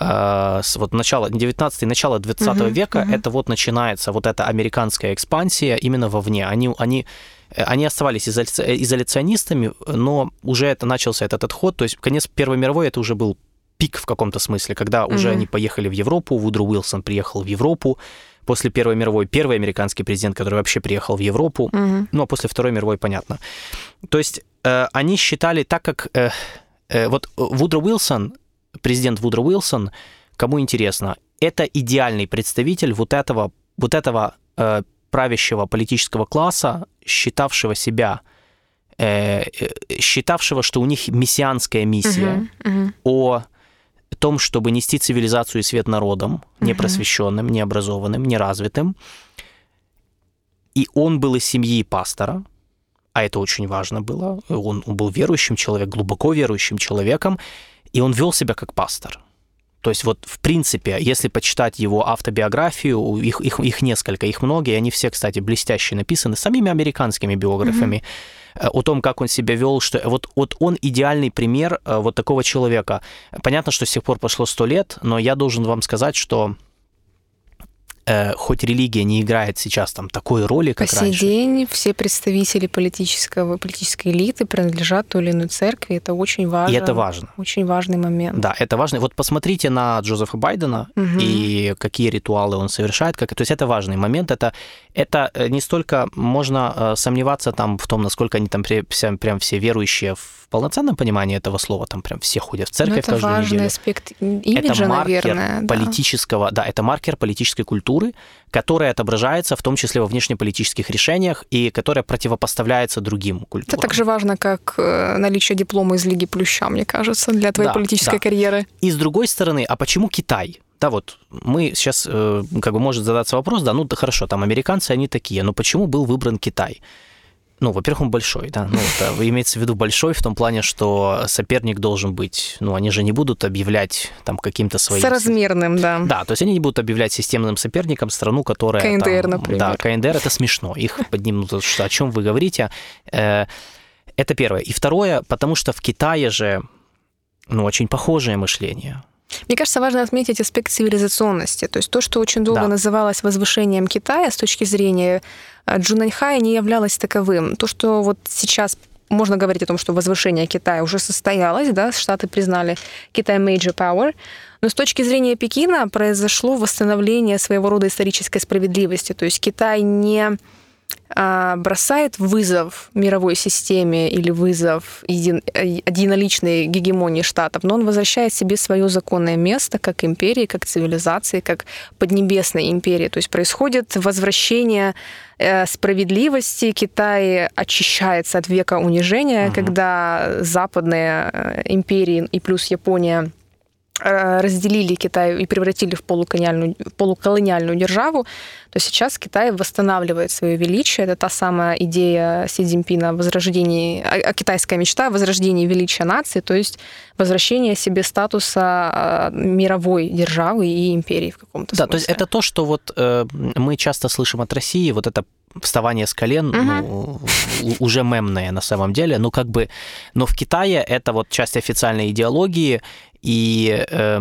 [SPEAKER 1] э, с вот начала 19 начала 20 uh века uh это вот начинается вот эта американская экспансия именно вовне. Они, они, э, они оставались изоляционистами, но уже это начался этот отход. То есть конец Первой мировой это уже был пик в каком-то смысле, когда uh уже они поехали в Европу, Вудро Уилсон приехал в Европу, после Первой мировой первый американский президент, который вообще приехал в Европу,
[SPEAKER 2] угу.
[SPEAKER 1] ну а после Второй мировой понятно. То есть э, они считали, так как э, э, вот Вудро Уилсон, президент Вудро Уилсон, кому интересно, это идеальный представитель вот этого, вот этого э, правящего политического класса, считавшего себя э, э считавшего, что у них мессианская миссия
[SPEAKER 2] uh-huh, uh-huh.
[SPEAKER 1] о том, чтобы нести цивилизацию и свет народам, непросвещенным, необразованным, неразвитым. И он был из семьи пастора, а это очень важно было. Он, он был верующим человеком, глубоко верующим человеком, и он вел себя как пастор. То есть вот в принципе, если почитать его автобиографию, их, их, их несколько, их много, и они все, кстати, блестяще написаны самими американскими биографами, mm-hmm о том, как он себя вел, что вот, вот он идеальный пример э, вот такого человека. Понятно, что с тех пор прошло сто лет, но я должен вам сказать, что э, хоть религия не играет сейчас там такой роли, как
[SPEAKER 2] раньше. По сей день все представители политического, политической элиты принадлежат той или иной церкви. Это очень важно.
[SPEAKER 1] И это важно.
[SPEAKER 2] Очень важный момент.
[SPEAKER 1] Да, это важно. Вот посмотрите на Джозефа Байдена
[SPEAKER 2] угу.
[SPEAKER 1] и какие ритуалы он совершает. Как... То есть это важный момент. Это, это э, не столько можно э, сомневаться там в том, насколько они там прям все верующие в полноценном понимании этого слова, там прям все ходят в церковь
[SPEAKER 2] Но это важный
[SPEAKER 1] неделю.
[SPEAKER 2] аспект имиджа,
[SPEAKER 1] это маркер
[SPEAKER 2] наверное.
[SPEAKER 1] политического, да. да, это маркер политической культуры, которая отображается в том числе во внешнеполитических решениях и которая противопоставляется другим культурам.
[SPEAKER 2] Это так же важно, как э, наличие диплома из Лиги Плюща, мне кажется, для твоей
[SPEAKER 1] да,
[SPEAKER 2] политической
[SPEAKER 1] да.
[SPEAKER 2] карьеры.
[SPEAKER 1] И с другой стороны, а почему Китай? Да, вот мы сейчас, э, как бы может задаться вопрос, да, ну да хорошо, там американцы, они такие, но почему был выбран Китай? Ну, во-первых, он большой, да, ну, это имеется в виду большой в том плане, что соперник должен быть, ну, они же не будут объявлять там каким-то своим...
[SPEAKER 2] Соразмерным, да.
[SPEAKER 1] Да, то есть они не будут объявлять системным соперником страну, которая...
[SPEAKER 2] КНДР,
[SPEAKER 1] там,
[SPEAKER 2] например.
[SPEAKER 1] Да, КНДР это смешно, их поднимут, что, о чем вы говорите. Э, это первое. И второе, потому что в Китае же ну, очень похожее мышление.
[SPEAKER 2] Мне кажется, важно отметить аспект цивилизационности. То есть то, что очень долго да. называлось возвышением Китая с точки зрения Джунаньхая, не являлось таковым. То, что вот сейчас можно говорить о том, что возвышение Китая уже состоялось, да, Штаты признали Китай major power, но с точки зрения Пекина произошло восстановление своего рода исторической справедливости. То есть Китай не а, бросает вызов мировой системе или вызов един, единоличной гегемонии штатов, но он возвращает себе свое законное место как империи, как цивилизации, как поднебесной империи. То есть происходит возвращение э, справедливости, Китай очищается от века унижения, угу. когда западные э, империи и плюс Япония Э, разделили Китай и превратили в полуколониальную, полуколониальную державу, то сейчас Китай восстанавливает свое величие. Это та самая идея Си Цзиньпина о возрождении, а китайская мечта о возрождении величия нации, то есть возвращение себе статуса а, мировой державы и империи в каком-то
[SPEAKER 1] да,
[SPEAKER 2] смысле.
[SPEAKER 1] то есть это то, что вот э, мы часто слышим от России, вот это вставание с колен угу. ну, уже мемное на самом деле. Ну, как бы, но в Китае это вот часть официальной идеологии, и э,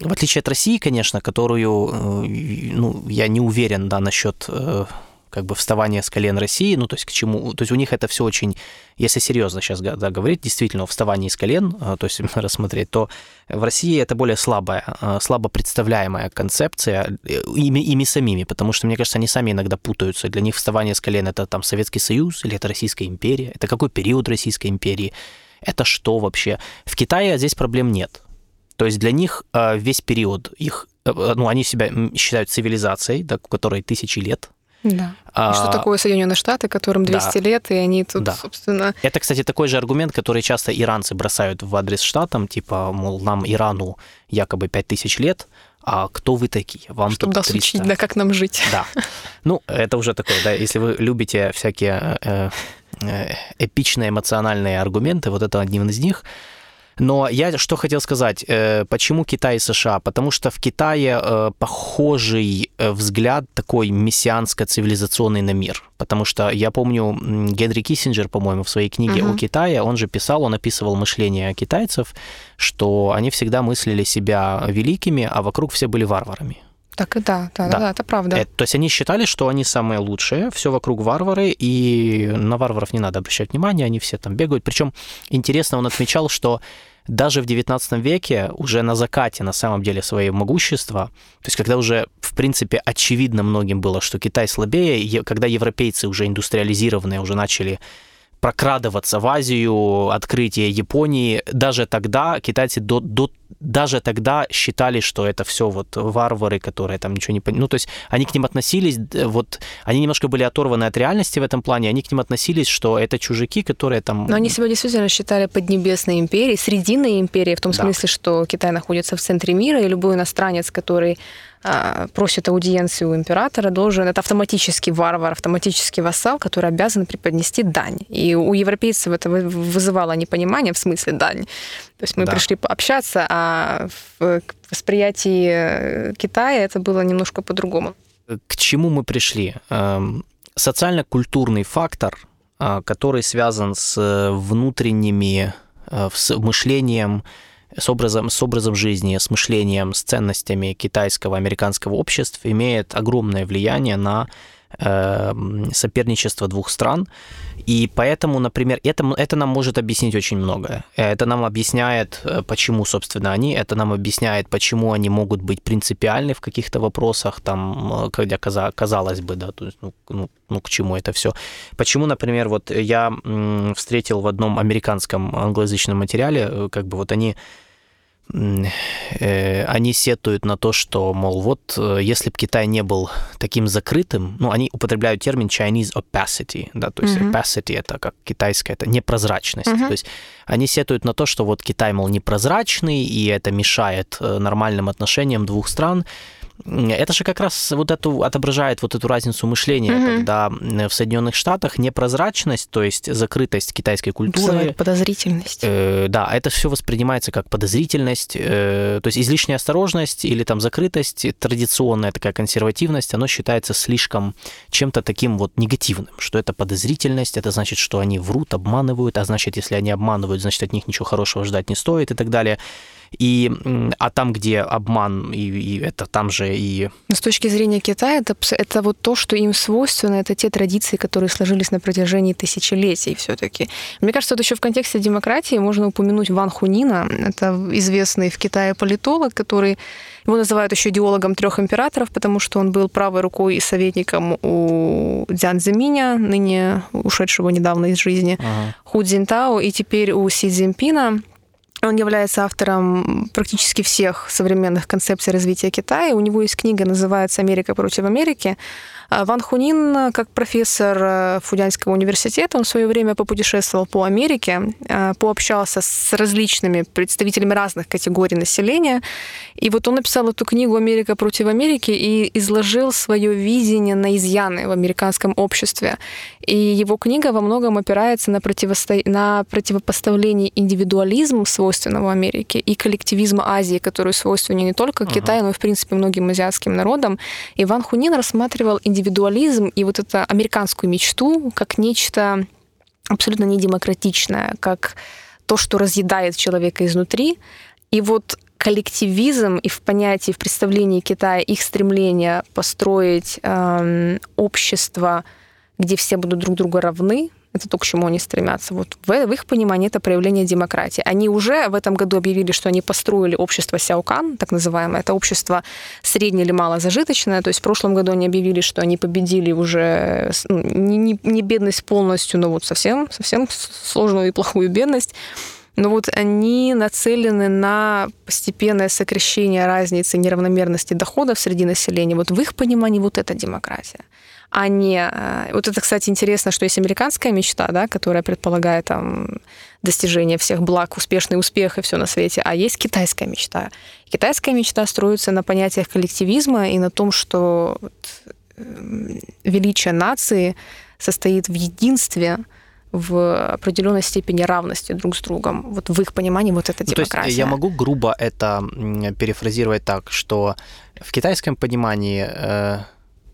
[SPEAKER 1] в отличие от России, конечно, которую, э, ну, я не уверен, да, насчет э, как бы вставания с колен России, ну, то есть к чему, то есть у них это все очень, если серьезно сейчас да, говорить, действительно, о вставании с колен, э, то есть [laughs] рассмотреть, то в России это более слабая, э, слабо представляемая концепция э, ими, ими самими, потому что, мне кажется, они сами иногда путаются. Для них вставание с колен – это там Советский Союз или это Российская империя, это какой период Российской империи – это что вообще? В Китае здесь проблем нет. То есть для них э, весь период их, э, ну, они себя считают цивилизацией, да, которой тысячи лет.
[SPEAKER 2] Да. А, что такое Соединенные Штаты, которым 200 да. лет, и они тут, да. собственно...
[SPEAKER 1] Это, кстати, такой же аргумент, который часто иранцы бросают в адрес штатам, типа, мол, нам, Ирану, якобы 5000 лет, а кто вы такие?
[SPEAKER 2] Вам Чтобы тут 300. нас учить, да, как нам жить.
[SPEAKER 1] Да. Ну, это уже такое, да, если вы любите всякие э, Э, эпичные эмоциональные аргументы, вот это один из них. Но я что хотел сказать, э, почему Китай и США? Потому что в Китае э, похожий взгляд такой мессианско-цивилизационный на мир. Потому что я помню, Генри Киссинджер, по-моему, в своей книге uh-huh. о Китае, он же писал, он описывал мышление китайцев, что они всегда мыслили себя великими, а вокруг все были варварами.
[SPEAKER 2] Так и да, да, да, да это правда. Это,
[SPEAKER 1] то есть они считали, что они самые лучшие, все вокруг варвары, и на варваров не надо обращать внимание, они все там бегают. Причем интересно, он отмечал, что даже в XIX веке, уже на закате, на самом деле, своего могущества, то есть когда уже, в принципе, очевидно многим было, что Китай слабее, когда европейцы уже индустриализированные уже начали прокрадываться в Азию, открытие Японии, даже тогда китайцы до, до, даже тогда считали, что это все вот варвары, которые там ничего не понимают. Ну, то есть они к ним относились, вот, они немножко были оторваны от реальности в этом плане, они к ним относились, что это чужаки, которые там...
[SPEAKER 2] Но они себя действительно считали поднебесной империей, срединной империей, в том да. смысле, что Китай находится в центре мира, и любой иностранец, который а, просит аудиенцию у императора, должен, это автоматический варвар, автоматический вассал, который обязан преподнести дань. И у европейцев это вызывало непонимание в смысле дань. То есть мы да. пришли пообщаться, а в восприятии э, Китая это было немножко по-другому.
[SPEAKER 1] К чему мы пришли? Эм, социально-культурный фактор, а, который связан с внутренними, э, с мышлением, с образом, с образом жизни, с мышлением, с ценностями китайского, американского общества имеет огромное влияние на э, соперничество двух стран. И поэтому, например, это, это нам может объяснить очень многое. Это нам объясняет, э, почему, собственно, они, это нам объясняет, почему они могут быть принципиальны в каких-то вопросах, там, э, когда казалось бы, да, то есть, ну, ну, ну, к чему это все. Почему, например, вот я встретил в одном американском англоязычном материале, э, как бы вот они Э, они сетуют на то, что, мол, вот э, если бы Китай не был таким закрытым, ну, они употребляют термин Chinese opacity, да, то есть mm-hmm. opacity это как китайская, это непрозрачность. Mm-hmm. То есть они сетуют на то, что вот Китай, мол, непрозрачный, и это мешает э, нормальным отношениям двух стран. Это же как раз вот эту отображает вот эту разницу мышления, угу. когда в Соединенных Штатах непрозрачность, то есть закрытость китайской культуры, Вызывает
[SPEAKER 2] подозрительность.
[SPEAKER 1] Э, да, это все воспринимается как подозрительность, э, то есть излишняя осторожность или там закрытость, традиционная такая консервативность, оно считается слишком чем-то таким вот негативным, что это подозрительность, это значит, что они врут, обманывают, а значит, если они обманывают, значит, от них ничего хорошего ждать не стоит и так далее. И, а там, где обман, и, и это там же и...
[SPEAKER 2] Но с точки зрения Китая, это, это вот то, что им свойственно, это те традиции, которые сложились на протяжении тысячелетий все таки Мне кажется, вот еще в контексте демократии можно упомянуть Ван Хунина. Это известный в Китае политолог, который его называют еще идеологом трех императоров, потому что он был правой рукой и советником у Дзян Цзиминя, ныне ушедшего недавно из жизни, ага. Ху Цзинтао, и теперь у Си Цзиньпина. Он является автором практически всех современных концепций развития Китая. У него есть книга, называется «Америка против Америки». А Ван Хунин, как профессор э, Фудянского университета, он в свое время попутешествовал по Америке, э, пообщался с различными представителями разных категорий населения. И вот он написал эту книгу «Америка против Америки» и изложил свое видение на изъяны в американском обществе. И его книга во многом опирается на, противосто... на противопоставление индивидуализма, свойственного Америке, и коллективизма Азии, который свойственен не только Китаю, но и, в принципе, многим азиатским народам. Иван Хунин рассматривал индивидуализм индивидуализм и вот эту американскую мечту как нечто абсолютно недемократичное, как то, что разъедает человека изнутри. И вот коллективизм и в понятии, в представлении Китая их стремление построить э, общество, где все будут друг друга равны, это то, к чему они стремятся. Вот в, в их понимании это проявление демократии. Они уже в этом году объявили, что они построили общество Сяокан, так называемое. Это общество среднее или малозажиточное. То есть в прошлом году они объявили, что они победили уже ну, не, не, не бедность полностью, но вот совсем, совсем сложную и плохую бедность. Но вот они нацелены на постепенное сокращение разницы неравномерности доходов среди населения. Вот в их понимании вот это демократия а не... Э, вот это, кстати, интересно, что есть американская мечта, да, которая предполагает там достижение всех благ, успешный успех и все на свете, а есть китайская мечта. Китайская мечта строится на понятиях коллективизма и на том, что эм, величие нации состоит в единстве, в определенной степени равности друг с другом. Вот в их понимании вот это демократия.
[SPEAKER 1] Ну, то есть я могу грубо это перефразировать так, что в китайском понимании э,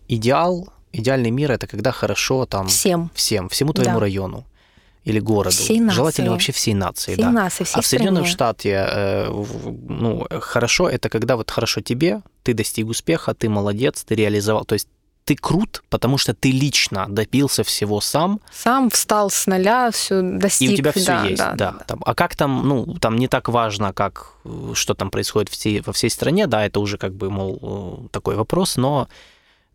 [SPEAKER 1] идеал идеальный мир это когда хорошо там
[SPEAKER 2] всем,
[SPEAKER 1] всем всему твоему да. району или городу, всей нации. желательно вообще всей нации,
[SPEAKER 2] всей
[SPEAKER 1] да.
[SPEAKER 2] Нации, всей
[SPEAKER 1] а в Соединенных Штатах, э, ну хорошо, это когда вот хорошо тебе, ты достиг успеха, ты молодец, ты реализовал, то есть ты крут, потому что ты лично добился всего сам.
[SPEAKER 2] Сам встал с нуля, все достиг.
[SPEAKER 1] И у тебя все да, есть, да. да, да. Там, а как там, ну, там не так важно, как что там происходит всей, во всей стране, да, это уже как бы, мол, э, такой вопрос, но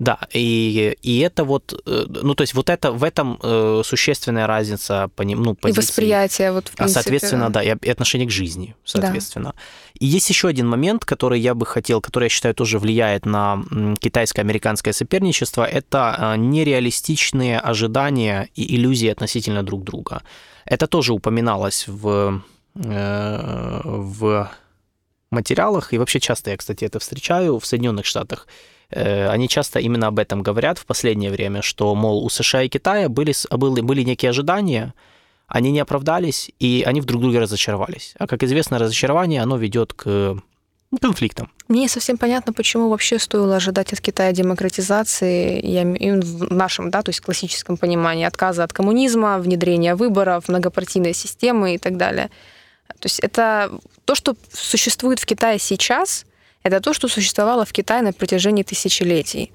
[SPEAKER 1] да, и, и это вот, э, ну, то есть вот это, в этом э, существенная разница по ну, позиции.
[SPEAKER 2] И восприятие, вот, в
[SPEAKER 1] принципе. А, соответственно, да, и отношение к жизни, соответственно. Да. И есть еще один момент, который я бы хотел, который, я считаю, тоже влияет на китайско-американское соперничество, это э, нереалистичные ожидания и иллюзии относительно друг друга. Это тоже упоминалось в, в материалах, и вообще часто я, кстати, это встречаю в Соединенных Штатах они часто именно об этом говорят в последнее время, что, мол, у США и Китая были, были, были некие ожидания, они не оправдались, и они в друг друге разочаровались. А, как известно, разочарование, оно ведет к конфликтам.
[SPEAKER 2] Мне не совсем понятно, почему вообще стоило ожидать от Китая демократизации, я, в нашем, да, то есть классическом понимании, отказа от коммунизма, внедрения выборов, многопартийной системы и так далее. То есть это то, что существует в Китае сейчас, это то, что существовало в Китае на протяжении тысячелетий.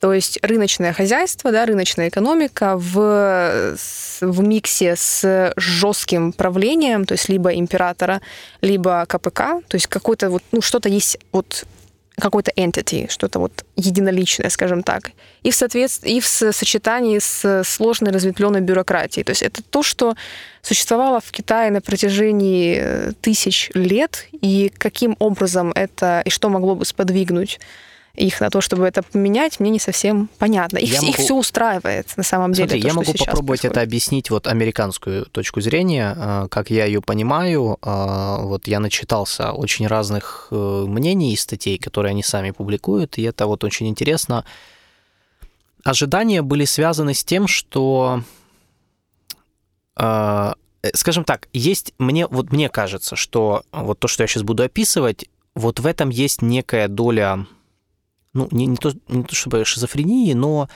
[SPEAKER 2] То есть рыночное хозяйство, да, рыночная экономика в, в миксе с жестким правлением, то есть либо императора, либо КПК, то есть какой-то вот, ну, что-то есть вот какой-то entity, что-то вот единоличное, скажем так, и в, соответствии, и в сочетании с сложной разветвленной бюрократией. То есть это то, что существовало в Китае на протяжении э, тысяч лет, и каким образом это, и что могло бы сподвигнуть их на то, чтобы это поменять, мне не совсем понятно. Их, могу... их все устраивает на самом деле.
[SPEAKER 1] Смотри,
[SPEAKER 2] то,
[SPEAKER 1] я могу попробовать
[SPEAKER 2] происходит.
[SPEAKER 1] это объяснить вот американскую точку зрения, а, как я ее понимаю. А, вот я начитался очень разных э, мнений и статей, которые они сами публикуют, и это вот очень интересно. Ожидания были связаны с тем, что э, скажем так, есть мне вот мне кажется, что вот то, что я сейчас буду описывать, вот в этом есть некая доля ну, не, не, то, не то чтобы шизофрении, но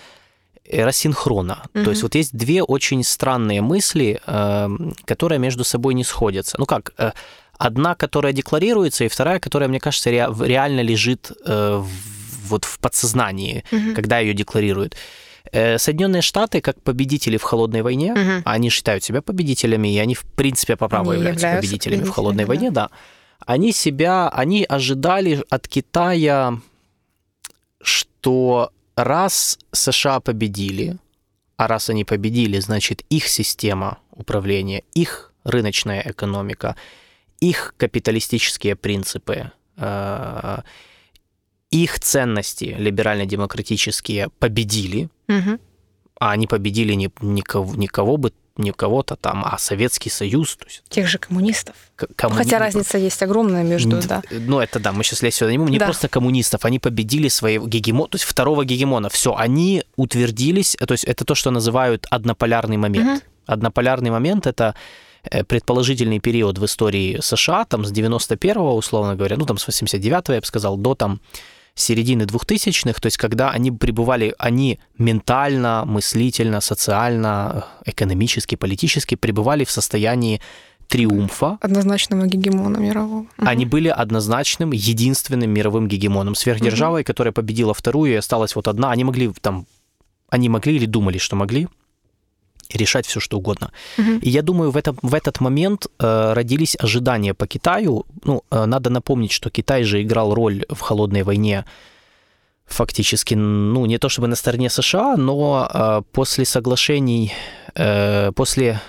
[SPEAKER 1] э, рассинхрона. Mm-hmm. То есть вот есть две очень странные мысли, э, которые между собой не сходятся. Ну как, э, одна, которая декларируется, и вторая, которая, мне кажется, ре, реально лежит э, в, вот в подсознании, mm-hmm. когда ее декларируют. Соединенные Штаты, как победители в холодной войне, угу. они считают себя победителями, и они, в принципе, по праву они являются, являются победителями, в холодной да. войне, да. Они себя, они ожидали от Китая что раз США победили, а раз они победили, значит, их система управления, их рыночная экономика, их капиталистические принципы, э, их ценности либерально-демократические победили, угу. а они победили никого, никого бы не кого-то там, а Советский Союз. То есть,
[SPEAKER 2] Тех же коммунистов. Коммуни... Хотя разница есть огромная между, да.
[SPEAKER 1] Ну, это да, мы сейчас лезть сюда не будем. Не да. просто коммунистов, они победили своего гегемона, то есть второго гегемона. Все, они утвердились, то есть это то, что называют однополярный момент. Угу. Однополярный момент — это э, предположительный период в истории США, там с 91-го, условно говоря, ну там с 89-го, я бы сказал, до там середины 2000-х, то есть когда они пребывали, они ментально, мыслительно, социально, экономически, политически пребывали в состоянии триумфа.
[SPEAKER 2] Однозначного гегемона мирового.
[SPEAKER 1] Они были однозначным, единственным мировым гегемоном. Сверхдержавой, угу. которая победила вторую, и осталась вот одна. Они могли там, они могли или думали, что могли, решать все, что угодно. Угу. И я думаю, в, этом, в этот момент э, родились ожидания по Китаю. Ну, э, надо напомнить, что Китай же играл роль в холодной войне фактически, ну, не то чтобы на стороне США, но э, после соглашений, э, после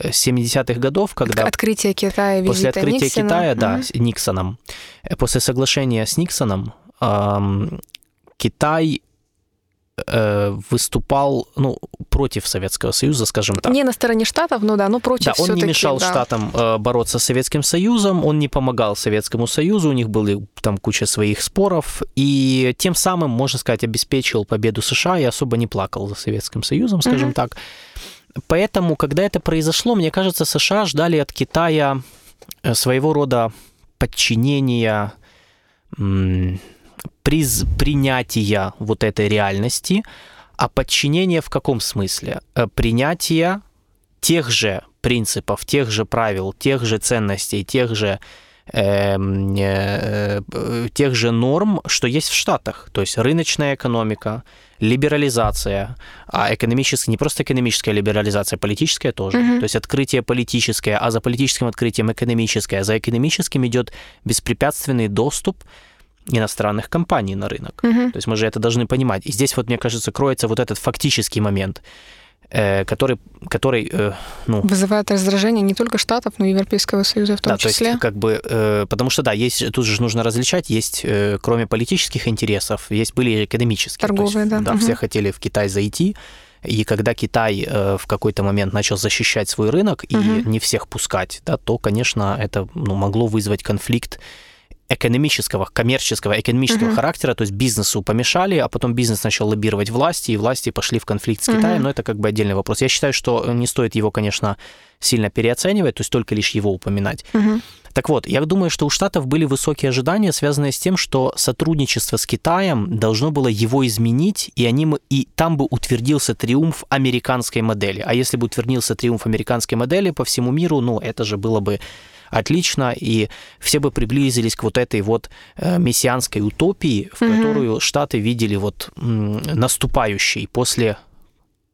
[SPEAKER 1] 70-х годов, когда...
[SPEAKER 2] Открытие Китая,
[SPEAKER 1] После открытия
[SPEAKER 2] Никсона.
[SPEAKER 1] Китая, да, угу. с Никсоном. Э, после соглашения с Никсоном э, Китай Э, выступал ну, против Советского Союза, скажем так.
[SPEAKER 2] Не на стороне Штатов, ну да, но против
[SPEAKER 1] Да, он не мешал да. Штатам э, бороться с Советским Союзом, он не помогал Советскому Союзу, у них были там куча своих споров, и тем самым, можно сказать, обеспечил победу США и особо не плакал за Советским Союзом, скажем mm-hmm. так. Поэтому, когда это произошло, мне кажется, США ждали от Китая э, своего рода подчинения приз принятия вот этой реальности, а подчинение в каком смысле? Э, принятие тех же принципов, тех же правил, тех же ценностей, тех же эм, э, э, тех же норм, что есть в Штатах. То есть рыночная экономика, либерализация, а экономическая, не просто экономическая либерализация, а политическая тоже. Угу. То есть открытие политическое, а за политическим открытием экономическое, а за экономическим идет беспрепятственный доступ иностранных компаний на рынок. Угу. То есть мы же это должны понимать. И здесь вот, мне кажется, кроется вот этот фактический момент, э, который, который э, ну...
[SPEAKER 2] Вызывает раздражение не только Штатов, но и Европейского Союза в том
[SPEAKER 1] да,
[SPEAKER 2] числе.
[SPEAKER 1] То есть, как бы, э, потому что, да, есть, тут же нужно различать, есть, кроме политических интересов, есть были экономические.
[SPEAKER 2] Торговые,
[SPEAKER 1] есть,
[SPEAKER 2] да.
[SPEAKER 1] Да, угу. все хотели в Китай зайти, и когда Китай в какой-то момент начал защищать свой рынок и угу. не всех пускать, да, то, конечно, это ну, могло вызвать конфликт экономического, коммерческого, экономического uh-huh. характера, то есть бизнесу помешали, а потом бизнес начал лоббировать власти, и власти пошли в конфликт с Китаем, uh-huh. но это как бы отдельный вопрос. Я считаю, что не стоит его, конечно, сильно переоценивать, то есть только лишь его упоминать. Uh-huh. Так вот, я думаю, что у Штатов были высокие ожидания, связанные с тем, что сотрудничество с Китаем должно было его изменить, и, они, и там бы утвердился триумф американской модели. А если бы утвердился триумф американской модели по всему миру, ну, это же было бы отлично, и все бы приблизились к вот этой вот э, мессианской утопии, в угу. которую Штаты видели вот наступающей после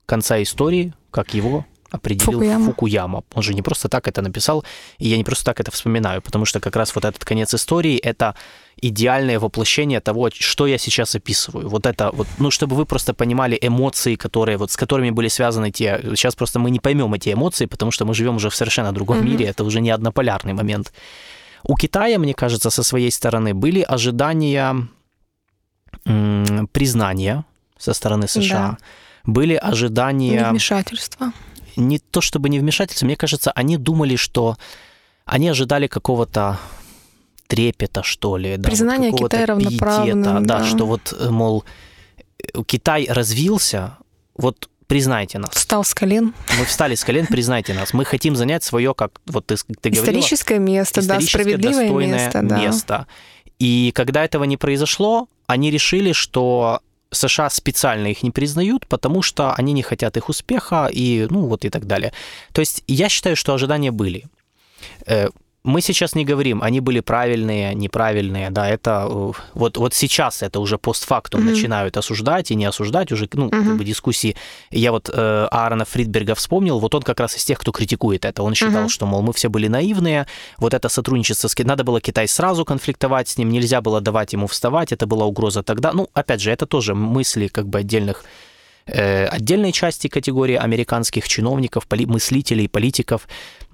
[SPEAKER 1] конца истории, как его определил Фукуяма. Фукуяма. Он же не просто так это написал, и я не просто так это вспоминаю, потому что как раз вот этот конец истории — это идеальное воплощение того, что я сейчас описываю. Вот это вот, ну, чтобы вы просто понимали эмоции, которые вот с которыми были связаны те. Сейчас просто мы не поймем эти эмоции, потому что мы живем уже в совершенно другом mm-hmm. мире. Это уже не однополярный момент. У Китая, мне кажется, со своей стороны были ожидания признания со стороны США, да. были ожидания...
[SPEAKER 2] Вмешательства.
[SPEAKER 1] Не то чтобы не вмешательства, мне кажется, они думали, что... Они ожидали какого-то трепета, что ли.
[SPEAKER 2] Да, Признание вот Китая равноправным. Да,
[SPEAKER 1] да, что вот, мол, Китай развился, вот признайте нас.
[SPEAKER 2] Встал с колен.
[SPEAKER 1] Мы встали с колен, признайте нас. Мы хотим занять свое, как вот ты, ты говорила...
[SPEAKER 2] Историческое место, да, справедливое место. Да.
[SPEAKER 1] место. И когда этого не произошло, они решили, что США специально их не признают, потому что они не хотят их успеха и, ну, вот и так далее. То есть я считаю, что ожидания были. Мы сейчас не говорим, они были правильные, неправильные, да, это э, вот, вот сейчас это уже постфактум mm-hmm. начинают осуждать и не осуждать уже, ну, mm-hmm. как бы дискуссии. Я вот э, Аарона Фридберга вспомнил, вот он как раз из тех, кто критикует это. Он считал, mm-hmm. что, мол, мы все были наивные, вот это сотрудничество с надо было Китай сразу конфликтовать с ним, нельзя было давать ему вставать, это была угроза тогда. Ну, опять же, это тоже мысли как бы отдельных отдельной части категории американских чиновников, мыслителей, политиков,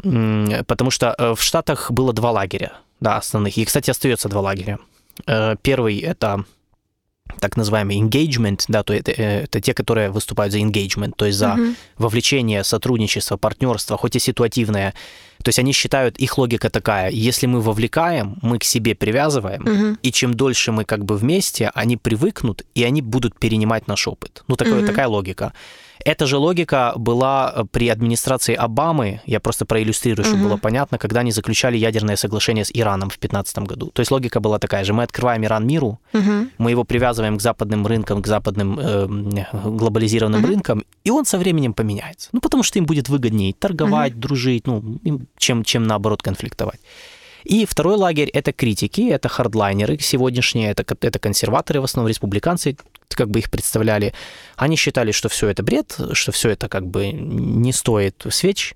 [SPEAKER 1] потому что э, в Штатах было два лагеря, да, основных. И, кстати, остается два лагеря. Э, первый — это так называемый engagement, да, то это, это те, которые выступают за engagement, то есть за uh-huh. вовлечение, сотрудничество, партнерство, хоть и ситуативное. То есть они считают, их логика такая, если мы вовлекаем, мы к себе привязываем, uh-huh. и чем дольше мы как бы вместе, они привыкнут, и они будут перенимать наш опыт. Ну, такое, uh-huh. такая логика. Эта же логика была э, при администрации Обамы, я просто проиллюстрирую, чтобы угу. было понятно, когда они заключали ядерное соглашение с Ираном в 2015 году. То есть логика была такая же, мы открываем Иран миру, угу. мы его привязываем к западным рынкам, к западным э, глобализированным угу. рынкам, и он со временем поменяется. Ну, потому что им будет выгоднее торговать, угу. дружить, ну, чем, чем наоборот конфликтовать. И второй лагерь – это критики, это хардлайнеры сегодняшние, это, это консерваторы, в основном республиканцы, как бы их представляли. Они считали, что все это бред, что все это как бы не стоит свеч,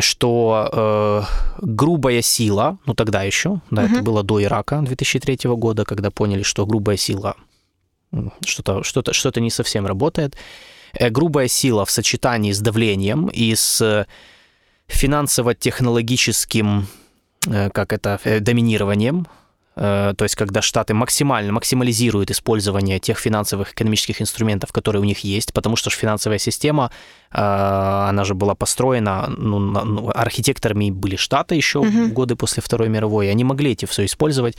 [SPEAKER 1] что э, грубая сила, ну тогда еще, да, угу. это было до Ирака 2003 года, когда поняли, что грубая сила что-то что-то что-то не совсем работает. Э, грубая сила в сочетании с давлением и с финансово-технологическим Э, как это, э, доминированием, э, то есть когда Штаты максимально максимализируют использование тех финансовых экономических инструментов, которые у них есть, потому что финансовая система, она же была построена, ну, ну архитекторами были Штаты еще угу. годы после Второй мировой, и они могли эти все использовать.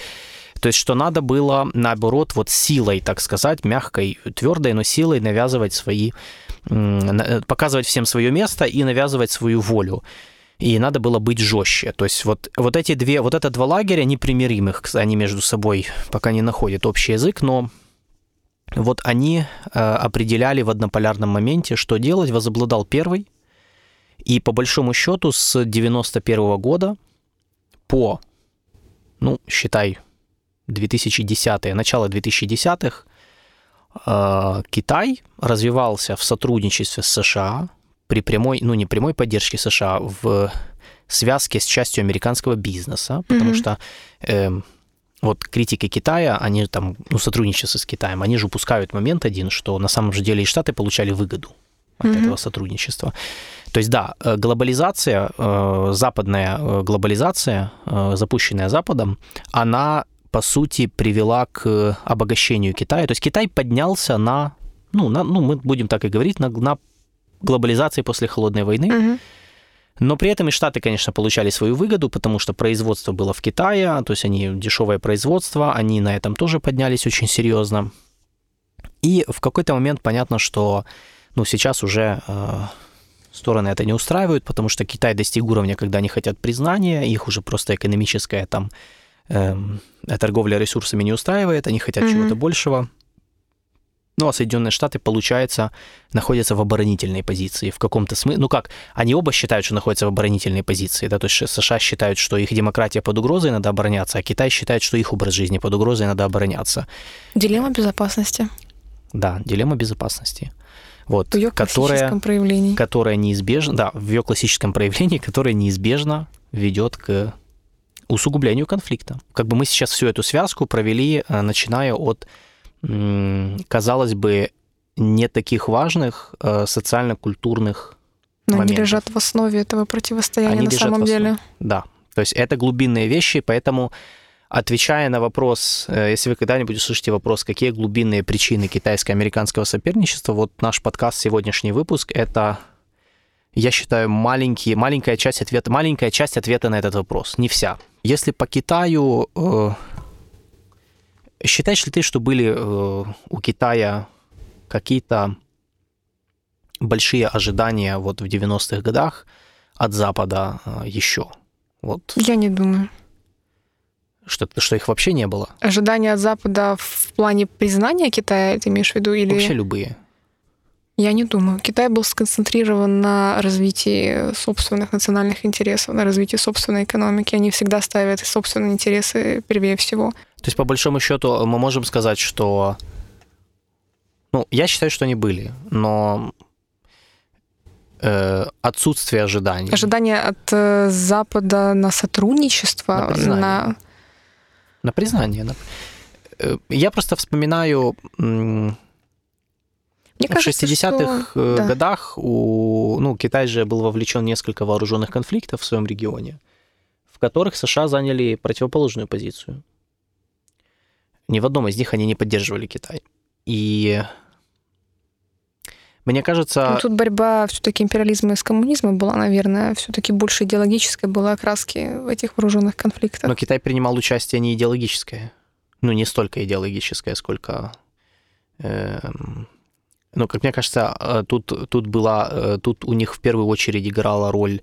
[SPEAKER 1] То есть, что надо было, наоборот, вот силой, так сказать, мягкой, твердой, но силой навязывать свои, показывать всем свое место и навязывать свою волю и надо было быть жестче. То есть вот, вот эти две, вот это два лагеря непримиримых, они между собой пока не находят общий язык, но вот они э, определяли в однополярном моменте, что делать, возобладал первый, и по большому счету с 91 года по, ну, считай, 2010-е, начало 2010-х, э, Китай развивался в сотрудничестве с США, при прямой, ну не прямой поддержке США, в связке с частью американского бизнеса, потому mm-hmm. что э, вот критики Китая, они там, ну, сотрудничество с Китаем, они же упускают момент один, что на самом же деле и Штаты получали выгоду от mm-hmm. этого сотрудничества. То есть, да, э, глобализация, э, западная э, глобализация, запущенная Западом, она, по сути, привела к обогащению Китая. То есть Китай поднялся на, ну, на, ну мы будем так и говорить, на, на глобализации после холодной войны. Угу. Но при этом и Штаты, конечно, получали свою выгоду, потому что производство было в Китае, то есть они дешевое производство, они на этом тоже поднялись очень серьезно. И в какой-то момент понятно, что ну, сейчас уже э, стороны это не устраивают, потому что Китай достиг уровня, когда они хотят признания, их уже просто экономическая там э, торговля ресурсами не устраивает, они хотят mm-hmm. чего-то большего. Ну, а Соединенные Штаты, получается, находятся в оборонительной позиции в каком-то смысле. Ну как, они оба считают, что находятся в оборонительной позиции. Да? То есть США считают, что их демократия под угрозой, надо обороняться, а Китай считает, что их образ жизни под угрозой, надо обороняться.
[SPEAKER 2] Дилемма безопасности.
[SPEAKER 1] Да, дилемма безопасности. Вот,
[SPEAKER 2] в ее которая, проявлении.
[SPEAKER 1] Которая неизбежно, да, в ее классическом проявлении, которая [laughs] неизбежно ведет к усугублению конфликта. Как бы мы сейчас всю эту связку провели, э, начиная от казалось бы, не таких важных э, социально-культурных
[SPEAKER 2] Но моментов. они лежат в основе этого противостояния они на самом деле.
[SPEAKER 1] Да, то есть это глубинные вещи, поэтому отвечая на вопрос, э, если вы когда-нибудь услышите вопрос, какие глубинные причины китайско-американского соперничества, вот наш подкаст, сегодняшний выпуск, это, я считаю, маленький, маленькая, часть ответа, маленькая часть ответа на этот вопрос, не вся. Если по Китаю, э, считаешь ли ты, что были э, у Китая какие-то большие ожидания вот в 90-х годах от Запада э, еще? Вот.
[SPEAKER 2] Я не думаю.
[SPEAKER 1] Что, что их вообще не было?
[SPEAKER 2] Ожидания от Запада в плане признания Китая, ты имеешь в виду? Или...
[SPEAKER 1] Вообще любые.
[SPEAKER 2] Я не думаю. Китай был сконцентрирован на развитии собственных национальных интересов, на развитии собственной экономики. Они всегда ставят собственные интересы первее всего.
[SPEAKER 1] То есть, по большому счету, мы можем сказать, что... Ну, я считаю, что они были, но э, отсутствие ожиданий.
[SPEAKER 2] Ожидания от э, Запада на сотрудничество,
[SPEAKER 1] на признание. На, на признание. На... Э, я просто вспоминаю мне в 60-х что... Э, годах у, ну, Китай же был вовлечен в несколько вооруженных конфликтов в своем регионе, в которых США заняли противоположную позицию. Ни в одном из них они не поддерживали Китай. И мне кажется...
[SPEAKER 2] Ну, тут борьба все-таки империализма с коммунизмом была, наверное, все-таки больше идеологической была окраски в этих вооруженных конфликтах.
[SPEAKER 1] Но Китай принимал участие не идеологическое. Ну, не столько идеологическое, сколько... Э, ну, как мне кажется, э, тут, тут была... Э, тут у них в первую очередь играла роль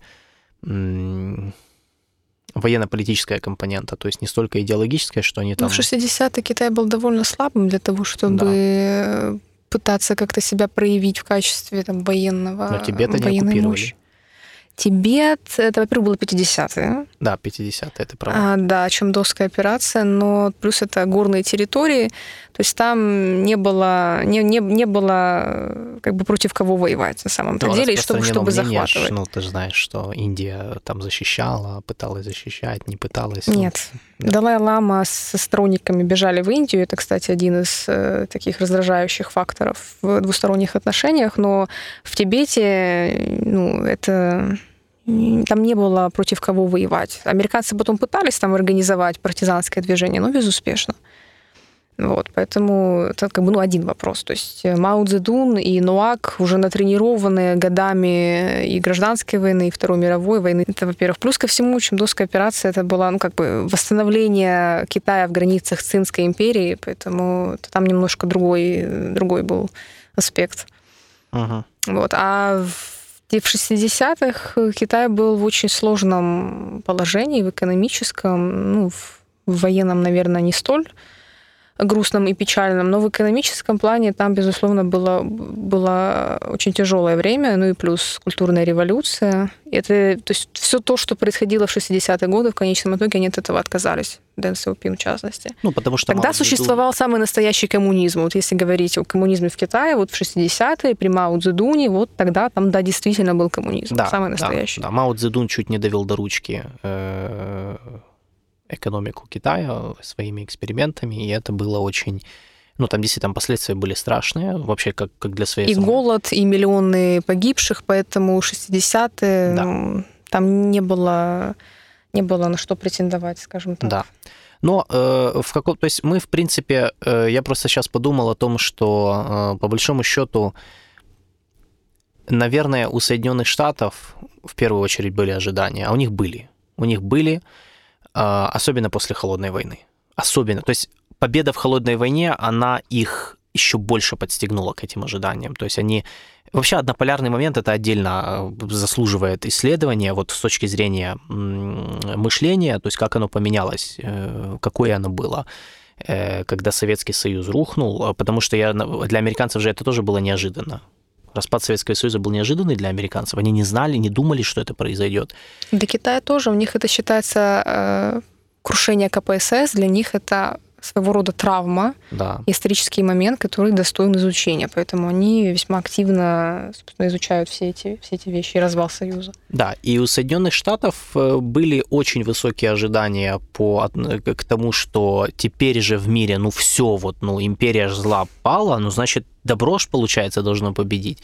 [SPEAKER 1] военно-политическая компонента, то есть не столько идеологическая, что они ну, там...
[SPEAKER 2] Ну, в 60-е Китай был довольно слабым для того, чтобы да пытаться как-то себя проявить в качестве там, военного.
[SPEAKER 1] Но Тибет они оккупировали. Мощи.
[SPEAKER 2] Тибет, это, во-первых, было 50-е.
[SPEAKER 1] Да, 50-е, это правда.
[SPEAKER 2] А, да, Чемдовская операция, но плюс это горные территории, то есть там не было, не, не, не было как бы против кого воевать на самом-то ну, деле, чтобы, чтобы мнение, захватывать.
[SPEAKER 1] Ну, ты же знаешь, что Индия там защищала, пыталась защищать, не пыталась.
[SPEAKER 2] Нет. Да. Далай-Лама со сторонниками бежали в Индию, это, кстати, один из э, таких раздражающих факторов в двусторонних отношениях, но в Тибете, ну, это там не было против кого воевать. Американцы потом пытались там организовать партизанское движение, но безуспешно. Вот, поэтому это как бы ну, один вопрос. То есть э, Мао Цзэдун и Нуак уже натренированные годами и гражданской войны, и Второй мировой войны. Это, во-первых. Плюс ко всему, Чемдовская операция это была ну, как бы восстановление Китая в границах Цинской империи, поэтому там немножко другой, другой был аспект.
[SPEAKER 1] Uh-huh.
[SPEAKER 2] Вот. А в 60-х Китай был в очень сложном положении, в экономическом, ну, в военном, наверное, не столь грустном и печальном, но в экономическом плане там, безусловно, было, было очень тяжелое время, ну и плюс культурная революция. Это, то есть все то, что происходило в 60-е годы, в конечном итоге они от этого отказались. Дэн Сяопин, в частности.
[SPEAKER 1] Ну, потому что
[SPEAKER 2] Тогда существовал виду... самый настоящий коммунизм. Вот если говорить о коммунизме в Китае, вот в 60-е при Мао Цзэдуне, вот тогда там, да, действительно был коммунизм. Да, самый настоящий.
[SPEAKER 1] Да, да. Мао Цзэдун чуть не довел до ручки э, экономику Китая своими экспериментами, и это было очень ну, там действительно последствия были страшные, вообще как, как для своей...
[SPEAKER 2] И самой. голод, и миллионы погибших, поэтому 60-е да. ну, там не было, не было на что претендовать, скажем так.
[SPEAKER 1] Да. Но э, в каком... То есть мы, в принципе, э, я просто сейчас подумал о том, что э, по большому счету, наверное, у Соединенных Штатов в первую очередь были ожидания, а у них были. У них были особенно после холодной войны. Особенно. То есть победа в холодной войне, она их еще больше подстегнула к этим ожиданиям. То есть они... Вообще однополярный момент это отдельно а, заслуживает исследования вот с точки зрения мышления, то есть как оно поменялось, э, какое оно было э, когда Советский Союз рухнул, потому что я, для американцев же это тоже было неожиданно. Распад Советского Союза был неожиданный для американцев. Они не знали, не думали, что это произойдет.
[SPEAKER 2] Для Китая тоже. У них это считается э, крушение КПСС. Для них это своего рода травма,
[SPEAKER 1] да.
[SPEAKER 2] исторический момент, который достоин изучения. Поэтому они весьма активно изучают все эти, все эти вещи и развал Союза.
[SPEAKER 1] Да, и у Соединенных Штатов э, были очень высокие ожидания по, к тому, что теперь же в мире, ну все, вот, ну империя зла пала, ну значит добро ж, получается, должно победить.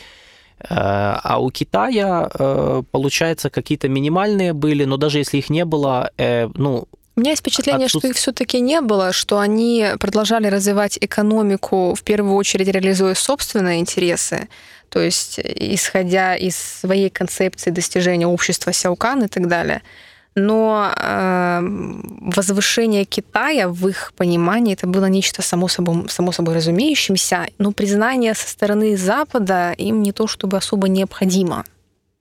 [SPEAKER 1] Э, а у Китая, э, получается, какие-то минимальные были, но даже если их не было, ну,
[SPEAKER 2] У меня есть впечатление, Отсутств... что их все-таки не было, что они продолжали развивать экономику, в первую очередь реализуя собственные интересы, то есть исходя из своей концепции достижения общества Сяукан и так далее. Но э, возвышение Китая в их понимании это было нечто само собой, само собой разумеющимся, но признание со стороны Запада им не то чтобы особо необходимо.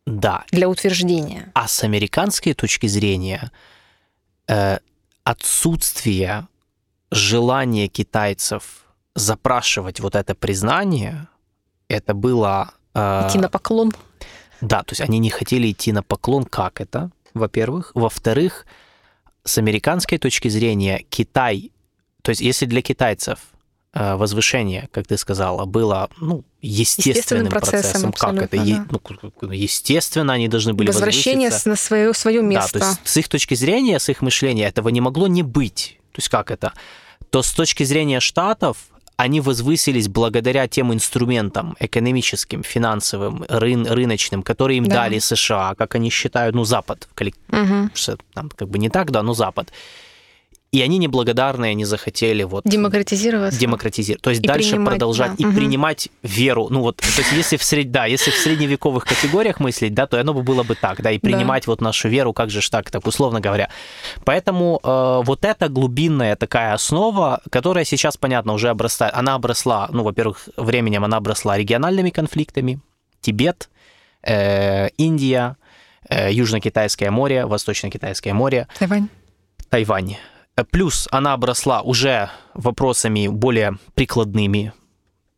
[SPEAKER 1] Да.
[SPEAKER 2] Для утверждения.
[SPEAKER 1] А с американской точки зрения э, отсутствие желания китайцев запрашивать вот это признание, это было...
[SPEAKER 2] Э, идти на поклон.
[SPEAKER 1] Да, то есть они не хотели идти на поклон. Как это, во-первых? Во-вторых, с американской точки зрения Китай, то есть если для китайцев Э, возвышение, как ты сказала, было ну, естественным, естественным процессом. Как это? Да. Ну, естественно, они должны были
[SPEAKER 2] Возвращение на свое, свое место.
[SPEAKER 1] Да, то есть с их точки зрения, с их мышления этого не могло не быть. То есть как это? То с точки зрения Штатов они возвысились благодаря тем инструментам экономическим, финансовым, рын, рыночным, которые им да. дали США, как они считают, ну, Запад, угу. там как бы не так, да, но Запад. И они неблагодарные, они захотели вот...
[SPEAKER 2] Демократизироваться.
[SPEAKER 1] Демократизировать. То есть и дальше продолжать да. и угу. принимать веру. Ну вот, то есть если в, сред... да, если в средневековых категориях мыслить, да, то оно бы было бы так, да, и принимать да. вот нашу веру, как же ж так, так условно говоря. Поэтому э, вот эта глубинная такая основа, которая сейчас, понятно, уже обрастает, она обросла, ну, во-первых, временем она обросла региональными конфликтами, Тибет, э, Индия, э, Южно-Китайское море, Восточно-Китайское море.
[SPEAKER 2] Тайвань.
[SPEAKER 1] Тайвань. Плюс она обросла уже вопросами более прикладными,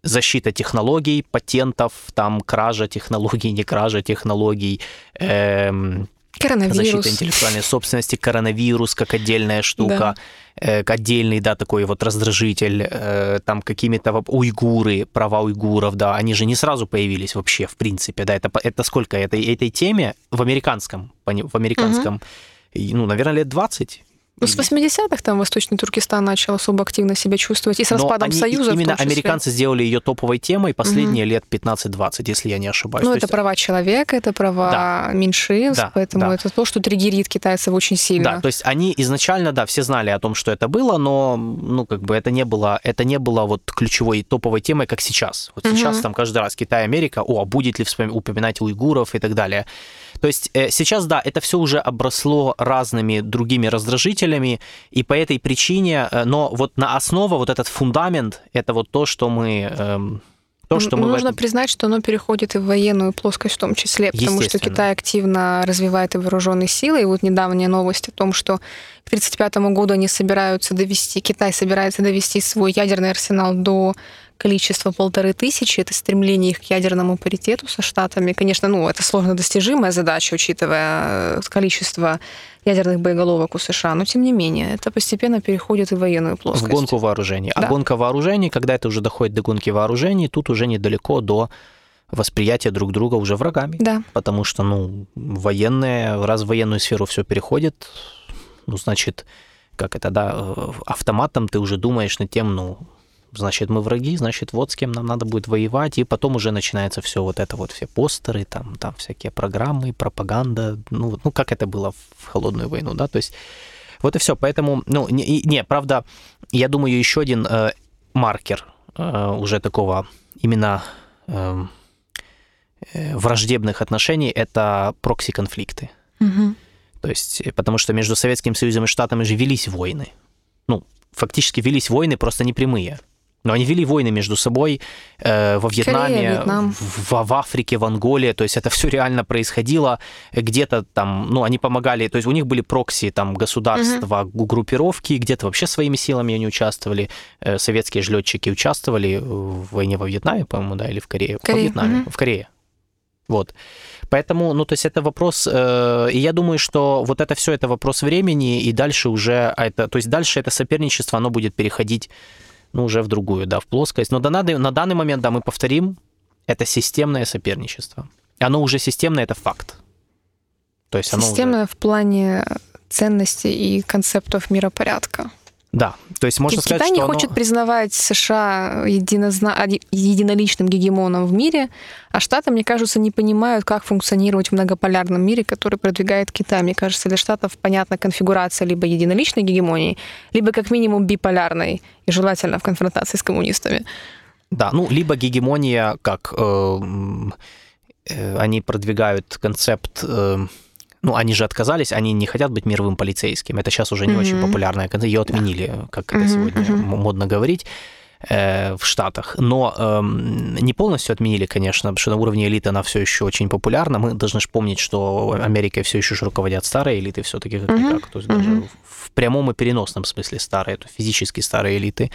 [SPEAKER 1] защита технологий, патентов, там кража технологий, не кража технологий, эм,
[SPEAKER 2] Коронавирус.
[SPEAKER 1] Защита интеллектуальной собственности, коронавирус как отдельная штука, да. э, отдельный, да, такой вот раздражитель, э, там какими-то уйгуры, права уйгуров, да, они же не сразу появились вообще, в принципе, да, это, это сколько, этой, этой теме в американском, в американском, угу. ну, наверное, лет 20,
[SPEAKER 2] ну, с 80-х там Восточный Туркестан начал особо активно себя чувствовать, и с распадом они, Союза
[SPEAKER 1] Именно американцы сделали ее топовой темой последние угу. лет 15-20, если я не ошибаюсь.
[SPEAKER 2] Ну, это есть... права человека, это права да. меньшинств, да, поэтому да. это то, что триггерит китайцев очень сильно.
[SPEAKER 1] Да, то есть они изначально, да, все знали о том, что это было, но, ну, как бы это не было, это не было вот ключевой топовой темой, как сейчас. Вот угу. сейчас там каждый раз Китай, Америка, о, а будет ли упоминать уйгуров и так далее. То есть э, сейчас, да, это все уже обросло разными другими раздражителями, и по этой причине, э, но вот на основа, вот этот фундамент, это вот то, что мы... Эм, то, что мы
[SPEAKER 2] Нужно этом... признать, что оно переходит и в военную плоскость в том числе, потому что Китай активно развивает и вооруженные силы. И вот недавняя новость о том, что к 1935 году они собираются довести, Китай собирается довести свой ядерный арсенал до количество полторы тысячи, это стремление их к ядерному паритету со Штатами. Конечно, ну, это сложно достижимая задача, учитывая э, количество ядерных боеголовок у США, но тем не менее, это постепенно переходит и в военную плоскость.
[SPEAKER 1] В гонку вооружений. А да. А гонка вооружений, когда это уже доходит до гонки вооружений, тут уже недалеко до восприятия друг друга уже врагами.
[SPEAKER 2] Да.
[SPEAKER 1] Потому что, ну, военные, раз в военную сферу все переходит, ну, значит, как это, да, э, автоматом ты уже думаешь над тем, ну, значит, мы враги, значит, вот с кем нам надо будет воевать, и потом уже начинается все вот это вот, все постеры, там, там всякие программы, пропаганда, ну, ну, как это было в холодную войну, да, то есть вот и все, поэтому, ну, не, не правда, я думаю, еще один э, маркер э, уже такого именно эм, э, враждебных отношений – это прокси-конфликты.
[SPEAKER 2] Угу.
[SPEAKER 1] То есть, потому что между Советским Союзом и Штатами же велись войны. Ну, фактически велись войны, просто не прямые. Но они вели войны между собой э, во Вьетнаме, Корея, Вьетнам. в, в Африке, в Анголе. То есть это все реально происходило. Где-то там, ну, они помогали, то есть у них были прокси, там, государства, угу. группировки, где-то вообще своими силами они участвовали. Э, советские же летчики участвовали в войне во Вьетнаме, по-моему, да, или в Корее? Корее. Во Вьетнаме, угу. в Корее. Вот. Поэтому, ну, то есть это вопрос, э, и я думаю, что вот это все это вопрос времени, и дальше уже это, то есть дальше это соперничество, оно будет переходить ну, уже в другую, да, в плоскость. Но на, на данный момент, да, мы повторим, это системное соперничество. Оно уже системное, это факт.
[SPEAKER 2] То есть оно системное уже... в плане ценностей и концептов миропорядка.
[SPEAKER 1] Да, то есть можно
[SPEAKER 2] Китай
[SPEAKER 1] сказать,
[SPEAKER 2] что
[SPEAKER 1] не
[SPEAKER 2] оно... хочет признавать США единозна... единоличным гегемоном в мире, а Штаты, мне кажется, не понимают, как функционировать в многополярном мире, который продвигает Китай. Мне кажется, для Штатов понятна конфигурация либо единоличной гегемонии, либо как минимум биполярной, и желательно в конфронтации с коммунистами.
[SPEAKER 1] Да, ну, либо гегемония, как э, э, они продвигают концепт... Э, ну, они же отказались, они не хотят быть мировым полицейским. Это сейчас уже не mm-hmm. очень популярная, ее отменили, как это mm-hmm. сегодня mm-hmm. модно говорить э, в Штатах. Но э, не полностью отменили, конечно, потому что на уровне элиты она все еще очень популярна. Мы должны же помнить, что Америкой все еще руководят старые элиты, все-таки как. Mm-hmm. То есть даже mm-hmm. в прямом и переносном смысле старые, то физически старые элиты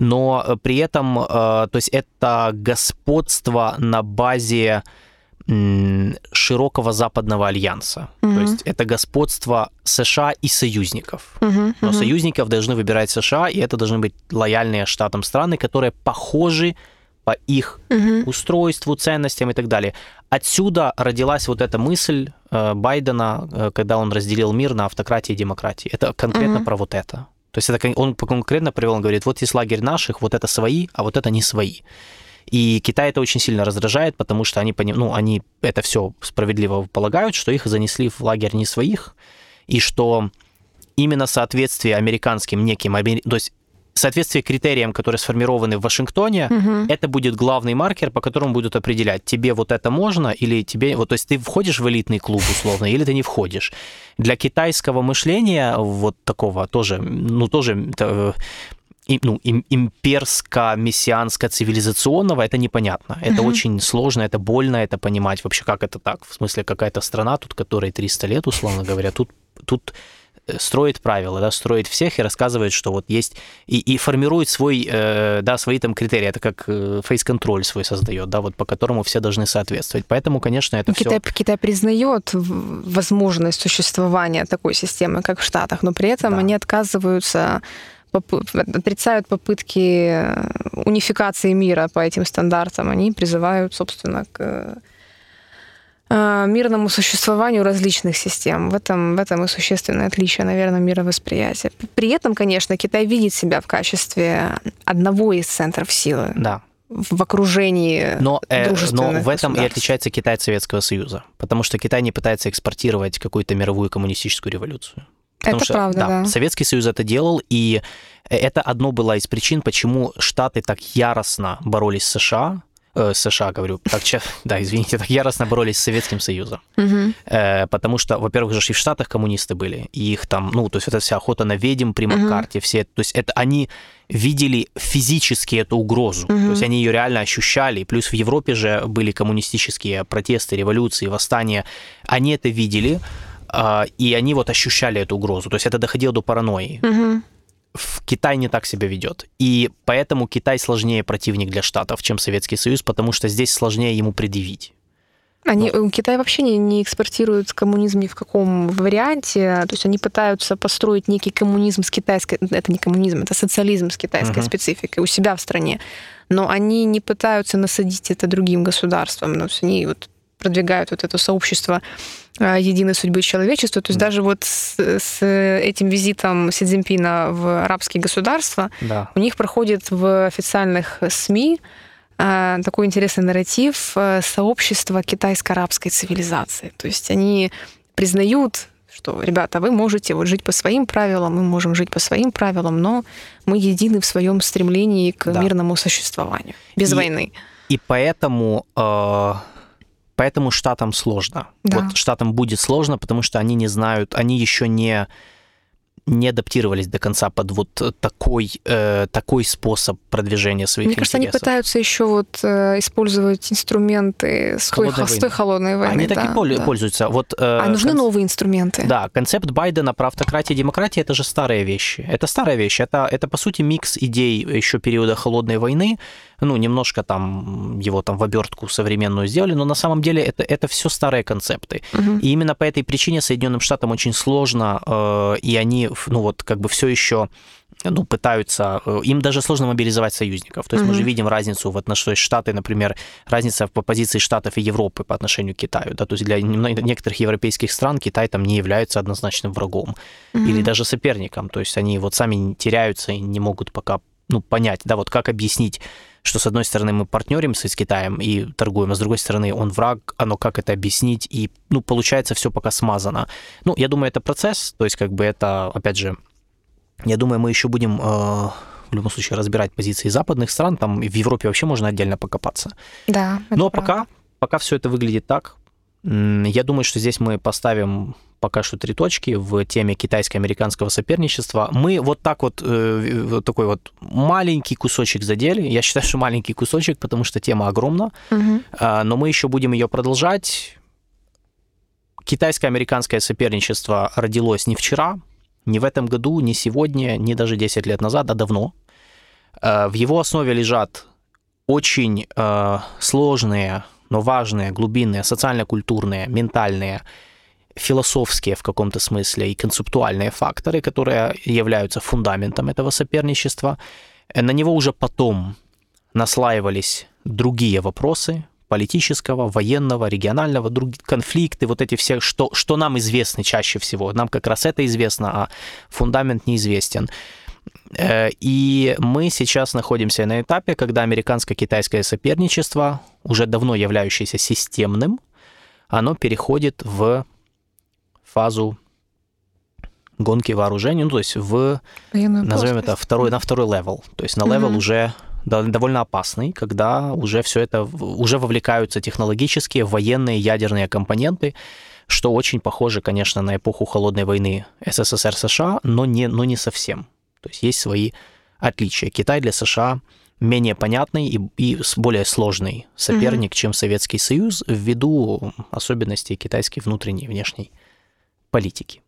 [SPEAKER 1] но при этом, э, то есть это господство на базе широкого западного альянса. Угу. То есть это господство США и союзников. Угу, Но угу. союзников должны выбирать США, и это должны быть лояльные штатам страны, которые похожи по их угу. устройству, ценностям и так далее. Отсюда родилась вот эта мысль э, Байдена, э, когда он разделил мир на автократии и демократии. Это конкретно угу. про вот это. То есть это он конкретно привел, он говорит, вот есть лагерь наших, вот это свои, а вот это не свои. И Китай это очень сильно раздражает, потому что они, ну, они это все справедливо полагают, что их занесли в лагерь не своих, и что именно соответствие американским неким, то есть соответствие критериям, которые сформированы в Вашингтоне, угу. это будет главный маркер, по которому будут определять, тебе вот это можно или тебе... Вот, то есть ты входишь в элитный клуб условно или ты не входишь. Для китайского мышления вот такого тоже, ну тоже ну, имперско-мессианско-цивилизационного, это непонятно. Это mm-hmm. очень сложно, это больно, это понимать вообще, как это так. В смысле, какая-то страна, тут которой 300 лет, условно говоря, тут, тут э, строит правила, да, строит всех и рассказывает, что вот есть, и, и формирует свой, э, да, свои там критерии, это как фейс-контроль свой создает, да, вот по которому все должны соответствовать. Поэтому, конечно, это
[SPEAKER 2] Китай,
[SPEAKER 1] все...
[SPEAKER 2] Китай признает возможность существования такой системы, как в Штатах, но при этом да. они отказываются отрицают попытки э, унификации мира по этим стандартам. Они призывают, собственно, к э, мирному существованию различных систем. В этом, в этом и существенное отличие, наверное, мировосприятия. При этом, конечно, Китай видит себя в качестве одного из центров силы.
[SPEAKER 1] Да
[SPEAKER 2] в окружении
[SPEAKER 1] но, э, но в этом и отличается Китай от Советского Союза, потому что Китай не пытается экспортировать какую-то мировую коммунистическую революцию.
[SPEAKER 2] Потому это
[SPEAKER 1] что,
[SPEAKER 2] правда, да, да.
[SPEAKER 1] Советский Союз это делал, и это одно была из причин, почему Штаты так яростно боролись с США, э, США, говорю, так, [laughs] да, извините, так яростно боролись с Советским Союзом. Угу. Э, потому что, во-первых, же и в Штатах коммунисты были, и их там, ну, то есть это вся охота на ведьм при Маккарте, угу. все, то есть это они видели физически эту угрозу, угу. то есть они ее реально ощущали, плюс в Европе же были коммунистические протесты, революции, восстания, они это видели, и они вот ощущали эту угрозу. То есть это доходило до паранойи. Угу. В Китай не так себя ведет. И поэтому Китай сложнее противник для Штатов, чем Советский Союз, потому что здесь сложнее ему предъявить.
[SPEAKER 2] Они, ну. Китай вообще не, не экспортирует коммунизм ни в каком варианте. То есть они пытаются построить некий коммунизм с китайской... Это не коммунизм, это социализм с китайской uh-huh. спецификой у себя в стране. Но они не пытаются насадить это другим государствам. Но они вот продвигают вот это сообщество а, единой судьбы человечества. То есть mm. даже вот с, с этим визитом Си Цзиньпина в арабские государства да. у них проходит в официальных СМИ а, такой интересный нарратив а, сообщества китайско-арабской цивилизации. То есть они признают что, ребята, вы можете вот жить по своим правилам, мы можем жить по своим правилам, но мы едины в своем стремлении к да. мирному существованию, без
[SPEAKER 1] и,
[SPEAKER 2] войны.
[SPEAKER 1] И поэтому э, Поэтому штатам сложно. Да. Вот штатам будет сложно, потому что они не знают, они еще не не адаптировались до конца под вот такой, э, такой способ продвижения своих
[SPEAKER 2] Мне кажется, интересов. они пытаются еще вот э, использовать инструменты с той, с той холодной войны.
[SPEAKER 1] Они да, так и да. пользуются. Вот,
[SPEAKER 2] э, а нужны кон... новые инструменты.
[SPEAKER 1] Да, концепт Байдена про автократию и демократию – это же старые вещи. Это старая вещь. Это, это, по сути, микс идей еще периода холодной войны, ну, немножко там его там в обертку современную сделали, но на самом деле это, это все старые концепты. Угу. И именно по этой причине Соединенным Штатам очень сложно, э, и они, ну, вот как бы все еще ну, пытаются, э, им даже сложно мобилизовать союзников. То есть mm-hmm. мы же видим разницу в отношении Штаты, например, разница по позиции Штатов и Европы по отношению к Китаю. Да? То есть для некоторых европейских стран Китай там не является однозначным врагом mm-hmm. или даже соперником. То есть они вот сами теряются и не могут пока ну, понять, да, вот как объяснить, что с одной стороны мы партнеримся с Китаем и торгуем, а с другой стороны он враг, оно как это объяснить, и, ну, получается все пока смазано. Ну, я думаю, это процесс, то есть как бы это, опять же, я думаю, мы еще будем э, в любом случае разбирать позиции западных стран, там в Европе вообще можно отдельно покопаться.
[SPEAKER 2] Да.
[SPEAKER 1] Но правда. пока, пока все это выглядит так, я думаю, что здесь мы поставим пока что три точки в теме китайско-американского соперничества. Мы вот так вот, э, вот такой вот маленький кусочек задели. Я считаю, что маленький кусочек, потому что тема огромна. Угу. Но мы еще будем ее продолжать. Китайско-американское соперничество родилось не вчера, не в этом году, не сегодня, не даже 10 лет назад, а давно. Э, в его основе лежат очень э, сложные, но важные, глубинные, социально-культурные, ментальные, философские в каком-то смысле и концептуальные факторы, которые являются фундаментом этого соперничества. Э, на него уже потом наслаивались другие вопросы, политического, военного, регионального, друг, конфликты, вот эти все, что, что нам известны чаще всего. Нам как раз это известно, а фундамент неизвестен. Э, и мы сейчас находимся на этапе, когда американско-китайское соперничество, уже давно являющееся системным, оно переходит в фазу гонки вооружений, ну, то есть в, Военную назовем плоскость. это, второй, на второй level. То есть на level угу. уже довольно опасный, когда уже все это, уже вовлекаются технологические, военные, ядерные компоненты, что очень похоже, конечно, на эпоху холодной войны СССР-США, но не, но не совсем. То есть есть свои отличия. Китай для США менее понятный и, и более сложный соперник, mm-hmm. чем Советский Союз, ввиду особенностей китайской внутренней и внешней политики.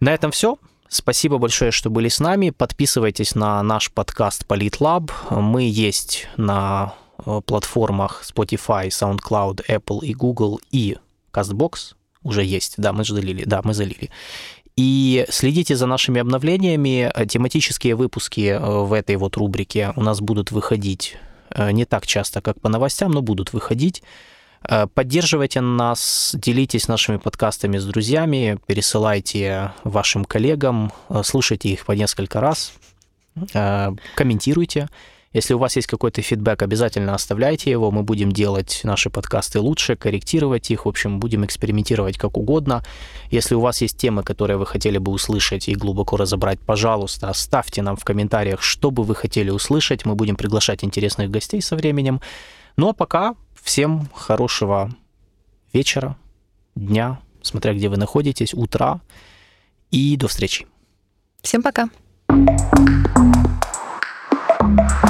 [SPEAKER 1] На этом все. Спасибо большое, что были с нами. Подписывайтесь на наш подкаст PolitLab. Мы есть на э, платформах Spotify, SoundCloud, Apple и Google и CastBox. Уже есть, да, мы залили, да, мы залили. И следите за нашими обновлениями. Тематические выпуски э, в этой вот рубрике у нас будут выходить э, не так часто, как по новостям, но будут выходить. Э, поддерживайте нас, делитесь нашими подкастами с друзьями, пересылайте вашим коллегам, э, слушайте их по несколько раз, э, комментируйте. Если у вас есть какой-то фидбэк, обязательно оставляйте его. Мы будем делать наши подкасты лучше, корректировать их. В общем, будем экспериментировать как угодно. Если у вас есть темы, которые вы хотели бы услышать и глубоко разобрать, пожалуйста, оставьте нам в комментариях, что бы вы хотели услышать. Мы будем приглашать интересных гостей со временем. Ну а пока Всем хорошего вечера, дня, смотря где вы находитесь, утра. И до встречи.
[SPEAKER 2] Всем пока. thank you